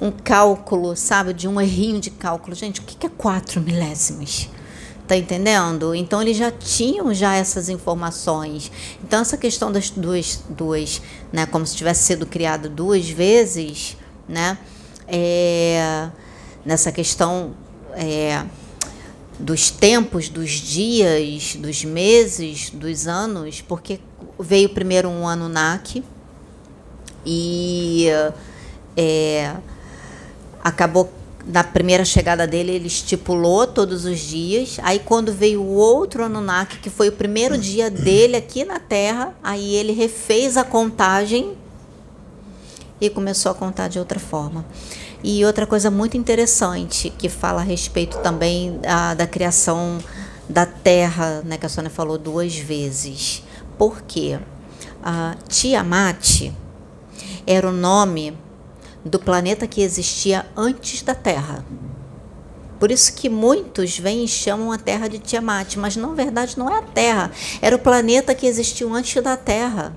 um- cálculo, sabe? De um errinho de cálculo. Gente, o que é quatro milésimos? Tá entendendo? Então eles já tinham já essas informações. Então essa questão das duas, duas, né, como se tivesse sido criado duas vezes, né, é, nessa questão é, dos tempos, dos dias, dos meses, dos anos, porque veio primeiro um Anunnaki e é, acabou na primeira chegada dele, ele estipulou todos os dias. Aí, quando veio o outro Anunnaki, que foi o primeiro dia dele aqui na Terra, aí ele refez a contagem e começou a contar de outra forma. E outra coisa muito interessante que fala a respeito também da, da criação da Terra, né, que a Sônia falou duas vezes. Por quê? Tiamat era o nome do planeta que existia antes da Terra. Por isso que muitos vêm e chamam a Terra de Tiamat, mas na verdade não é a Terra, era o planeta que existiu antes da Terra.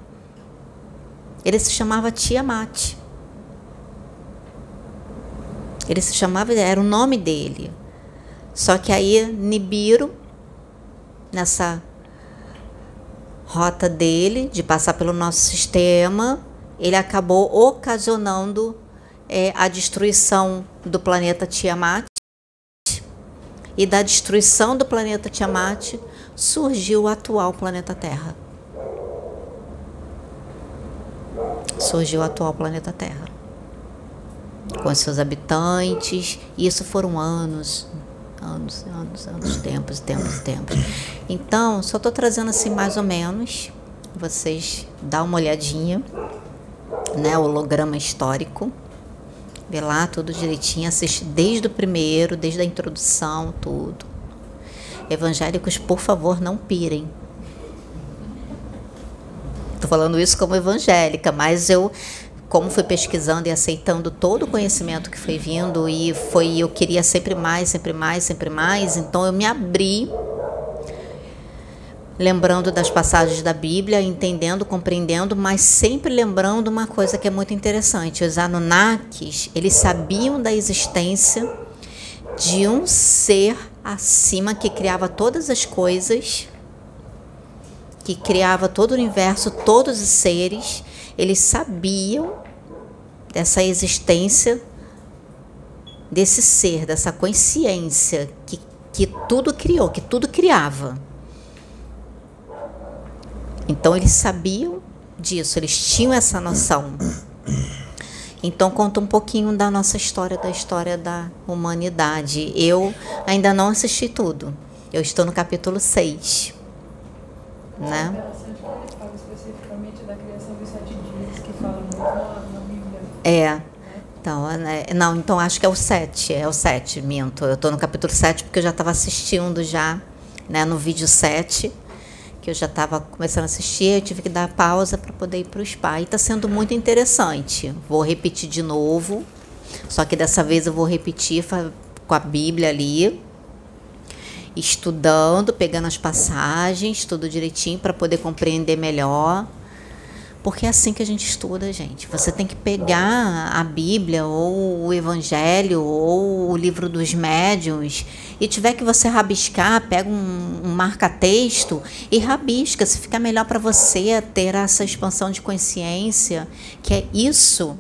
Ele se chamava Tiamat. Ele se chamava, era o nome dele. Só que aí Nibiru, nessa rota dele, de passar pelo nosso sistema, ele acabou ocasionando é, a destruição do planeta Tiamat. E da destruição do planeta Tiamat surgiu o atual planeta Terra. Surgiu o atual planeta Terra. Com seus habitantes. E isso foram anos, anos, anos, anos, tempos, tempos, tempos. Então, só estou trazendo assim mais ou menos. Vocês dá uma olhadinha, né? O holograma histórico. Vê lá tudo direitinho, assiste desde o primeiro, desde a introdução, tudo. Evangélicos, por favor, não pirem. Estou falando isso como evangélica, mas eu, como fui pesquisando e aceitando todo o conhecimento que foi vindo e foi eu queria sempre mais, sempre mais, sempre mais, então eu me abri lembrando das passagens da Bíblia, entendendo, compreendendo, mas sempre lembrando uma coisa que é muito interessante. Os Anunnakis, eles sabiam da existência de um ser acima que criava todas as coisas, que criava todo o universo, todos os seres. Eles sabiam dessa existência desse ser, dessa consciência que, que tudo criou, que tudo criava. Então eles sabiam disso, eles tinham essa noção. Então conta um pouquinho da nossa história, da história da humanidade. Eu ainda não assisti tudo. Eu estou no capítulo 6. Né? É. Então, né, não, então acho que é o 7, é o 7, minto. Eu estou no capítulo 7 porque eu já estava assistindo já, né, no vídeo 7 que eu já estava começando a assistir, eu tive que dar pausa para poder ir para o spa. E está sendo muito interessante. Vou repetir de novo, só que dessa vez eu vou repetir com a Bíblia ali, estudando, pegando as passagens, tudo direitinho para poder compreender melhor. Porque é assim que a gente estuda, gente. Você tem que pegar a Bíblia, ou o Evangelho, ou o livro dos médiuns, e tiver que você rabiscar, pega um, um marca-texto e rabisca. Se fica melhor para você ter essa expansão de consciência, que é isso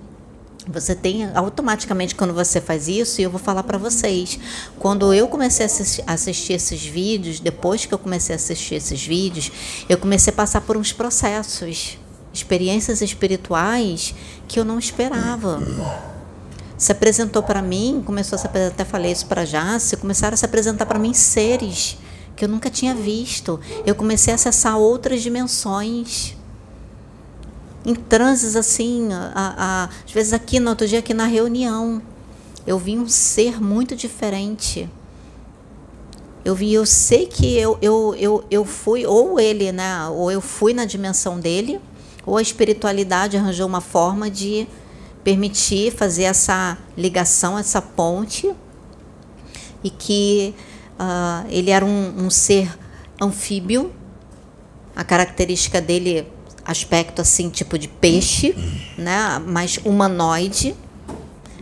você tem automaticamente quando você faz isso, e eu vou falar para vocês, quando eu comecei a assistir, assistir, esses vídeos, depois que eu comecei a assistir esses vídeos, eu comecei a passar por uns processos experiências espirituais que eu não esperava. Se apresentou para mim, começou a se apresentar, até falei isso para Jace, começaram a se apresentar para mim seres que eu nunca tinha visto. Eu comecei a acessar outras dimensões. Em transes assim, a, a, às vezes aqui no outro dia aqui na reunião, eu vi um ser muito diferente. Eu vi, eu sei que eu, eu, eu, eu fui, ou ele, né? Ou eu fui na dimensão dele, ou a espiritualidade arranjou uma forma de permitir fazer essa ligação, essa ponte, e que uh, ele era um, um ser anfíbio, a característica dele, aspecto assim, tipo de peixe, né, mais humanoide,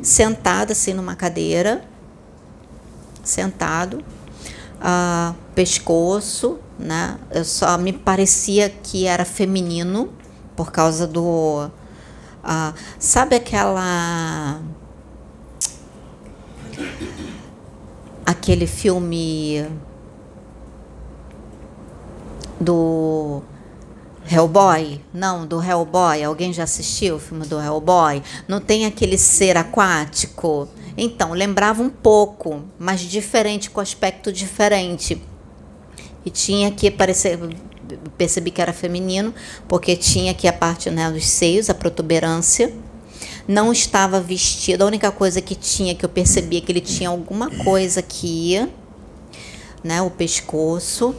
sentado assim numa cadeira, sentado, uh, pescoço, né, eu só me parecia que era feminino, por causa do. Uh, sabe aquela. Aquele filme do Hellboy? Não, do Hellboy. Alguém já assistiu o filme do Hellboy? Não tem aquele ser aquático? Então, lembrava um pouco, mas diferente, com aspecto diferente. E tinha que parecer percebi que era feminino, porque tinha aqui a parte né, dos seios, a protuberância. Não estava vestido, a única coisa que tinha, que eu percebia que ele tinha alguma coisa aqui, né, o pescoço.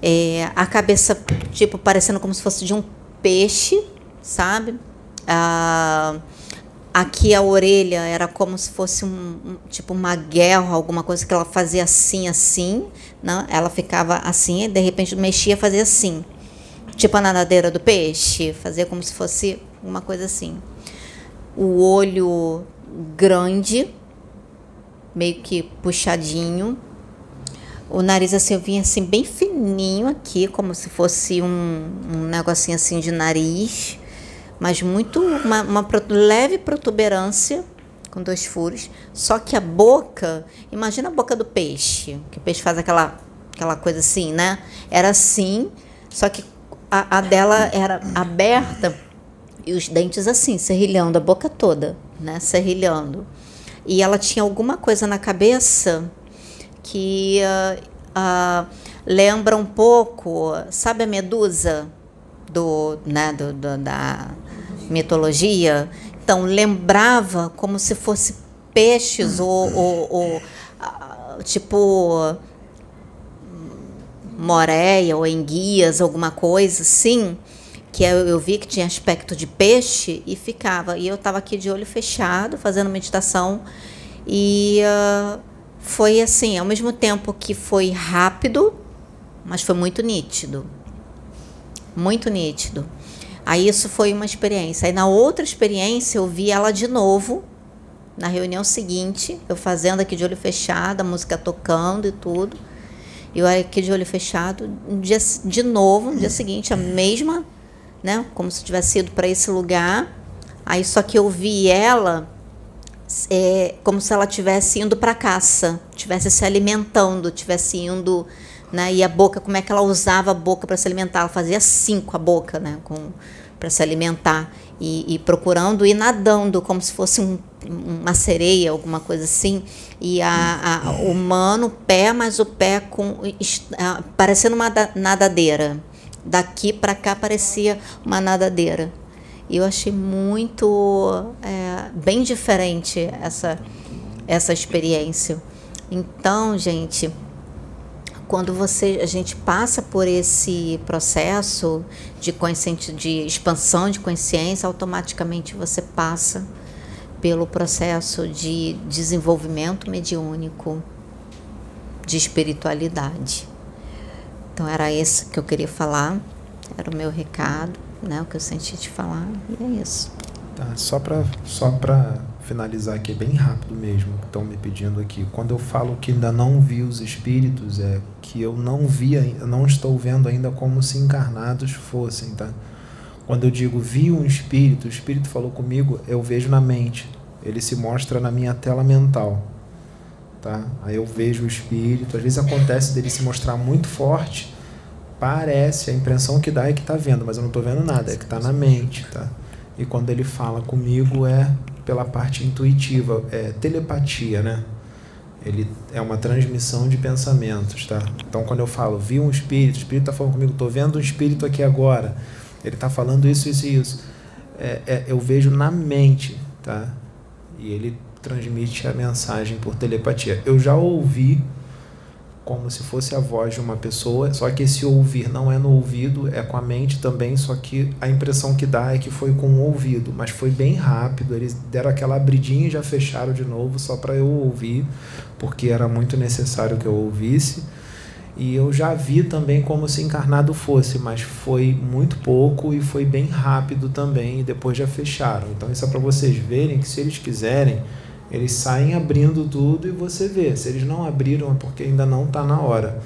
É, a cabeça, tipo, parecendo como se fosse de um peixe, sabe? Ah, aqui a orelha era como se fosse um, um, tipo uma guerra, alguma coisa que ela fazia assim, assim, não, ela ficava assim, e de repente mexia, fazia assim. Tipo a nadadeira do peixe, fazia como se fosse uma coisa assim. O olho grande, meio que puxadinho. O nariz assim, eu vinha assim bem fininho aqui, como se fosse um, um negocinho assim de nariz. Mas muito uma, uma leve protuberância com dois furos, só que a boca, imagina a boca do peixe, que o peixe faz aquela aquela coisa assim, né? Era assim, só que a, a dela era aberta e os dentes assim, serrilhando a boca toda, né? Serrilhando. E ela tinha alguma coisa na cabeça que uh, uh, lembra um pouco, sabe a medusa do, né, do, do, da mitologia? Então, lembrava como se fosse peixes ou, ou, ou tipo moreia ou enguias, alguma coisa assim, que eu, eu, vi que tinha aspecto de peixe e ficava. E eu estava aqui de olho fechado, fazendo meditação, e uh, foi assim, ao mesmo tempo que foi rápido, mas foi muito nítido. Muito nítido. Aí isso foi uma experiência. Aí na outra experiência eu vi ela de novo, na reunião seguinte, eu fazendo aqui de olho fechado, a música tocando e tudo. Eu aqui de olho fechado, um dia, de novo, no dia seguinte, a mesma, né? Como se tivesse ido para esse lugar. Aí só que eu vi ela é, como se ela tivesse indo para caça, tivesse se alimentando, tivesse indo, né? E a boca, como é que ela usava a boca para se alimentar? Ela fazia assim com a boca, né? Com para se alimentar e, e, procurando e nadando como se fosse um, uma sereia, alguma coisa assim. E a, a, o mano, pé, mas o pé com parecendo uma nadadeira. Daqui para cá parecia uma nadadeira. E eu achei muito é, bem diferente essa essa experiência. Então, gente, quando você a gente passa por esse processo de de expansão de consciência, automaticamente você passa pelo processo de desenvolvimento mediúnico de espiritualidade. Então era esse que eu queria falar, era o meu recado, né, o que eu senti de falar, e é isso. Tá, só para só para finalizar aqui bem rápido mesmo, estão me pedindo aqui. Quando eu falo que ainda não vi os espíritos, é que eu não vi, não estou vendo ainda como se encarnados fossem, tá? Quando eu digo vi um espírito, o espírito falou comigo, eu vejo na mente. Ele se mostra na minha tela mental, tá? Aí eu vejo o espírito, às vezes acontece dele se mostrar muito forte, parece, a impressão que dá é que está vendo, mas eu não estou vendo nada, é que está na mente, tá? E quando ele fala comigo é pela parte intuitiva, é telepatia, né? Ele é uma transmissão de pensamentos, tá? Então, quando eu falo, vi um espírito, o espírito está falando comigo, estou vendo um espírito aqui agora, ele está falando isso, isso e isso. É, é, eu vejo na mente, tá? E ele transmite a mensagem por telepatia. Eu já ouvi como se fosse a voz de uma pessoa, só que esse ouvir não é no ouvido, é com a mente também, só que a impressão que dá é que foi com o ouvido, mas foi bem rápido, eles deram aquela abridinha e já fecharam de novo só para eu ouvir, porque era muito necessário que eu ouvisse. E eu já vi também como se encarnado fosse, mas foi muito pouco e foi bem rápido também, e depois já fecharam. Então isso é para vocês verem que se eles quiserem, eles saem abrindo tudo e você vê. Se eles não abriram é porque ainda não está na hora,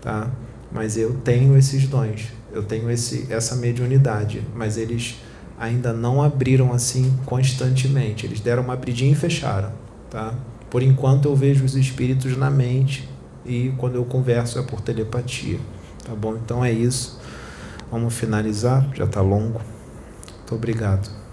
tá? Mas eu tenho esses dons, eu tenho esse, essa mediunidade, mas eles ainda não abriram assim constantemente. Eles deram uma abridinha e fecharam, tá? Por enquanto eu vejo os espíritos na mente e quando eu converso é por telepatia, tá bom? Então é isso. Vamos finalizar, já está longo. Muito obrigado.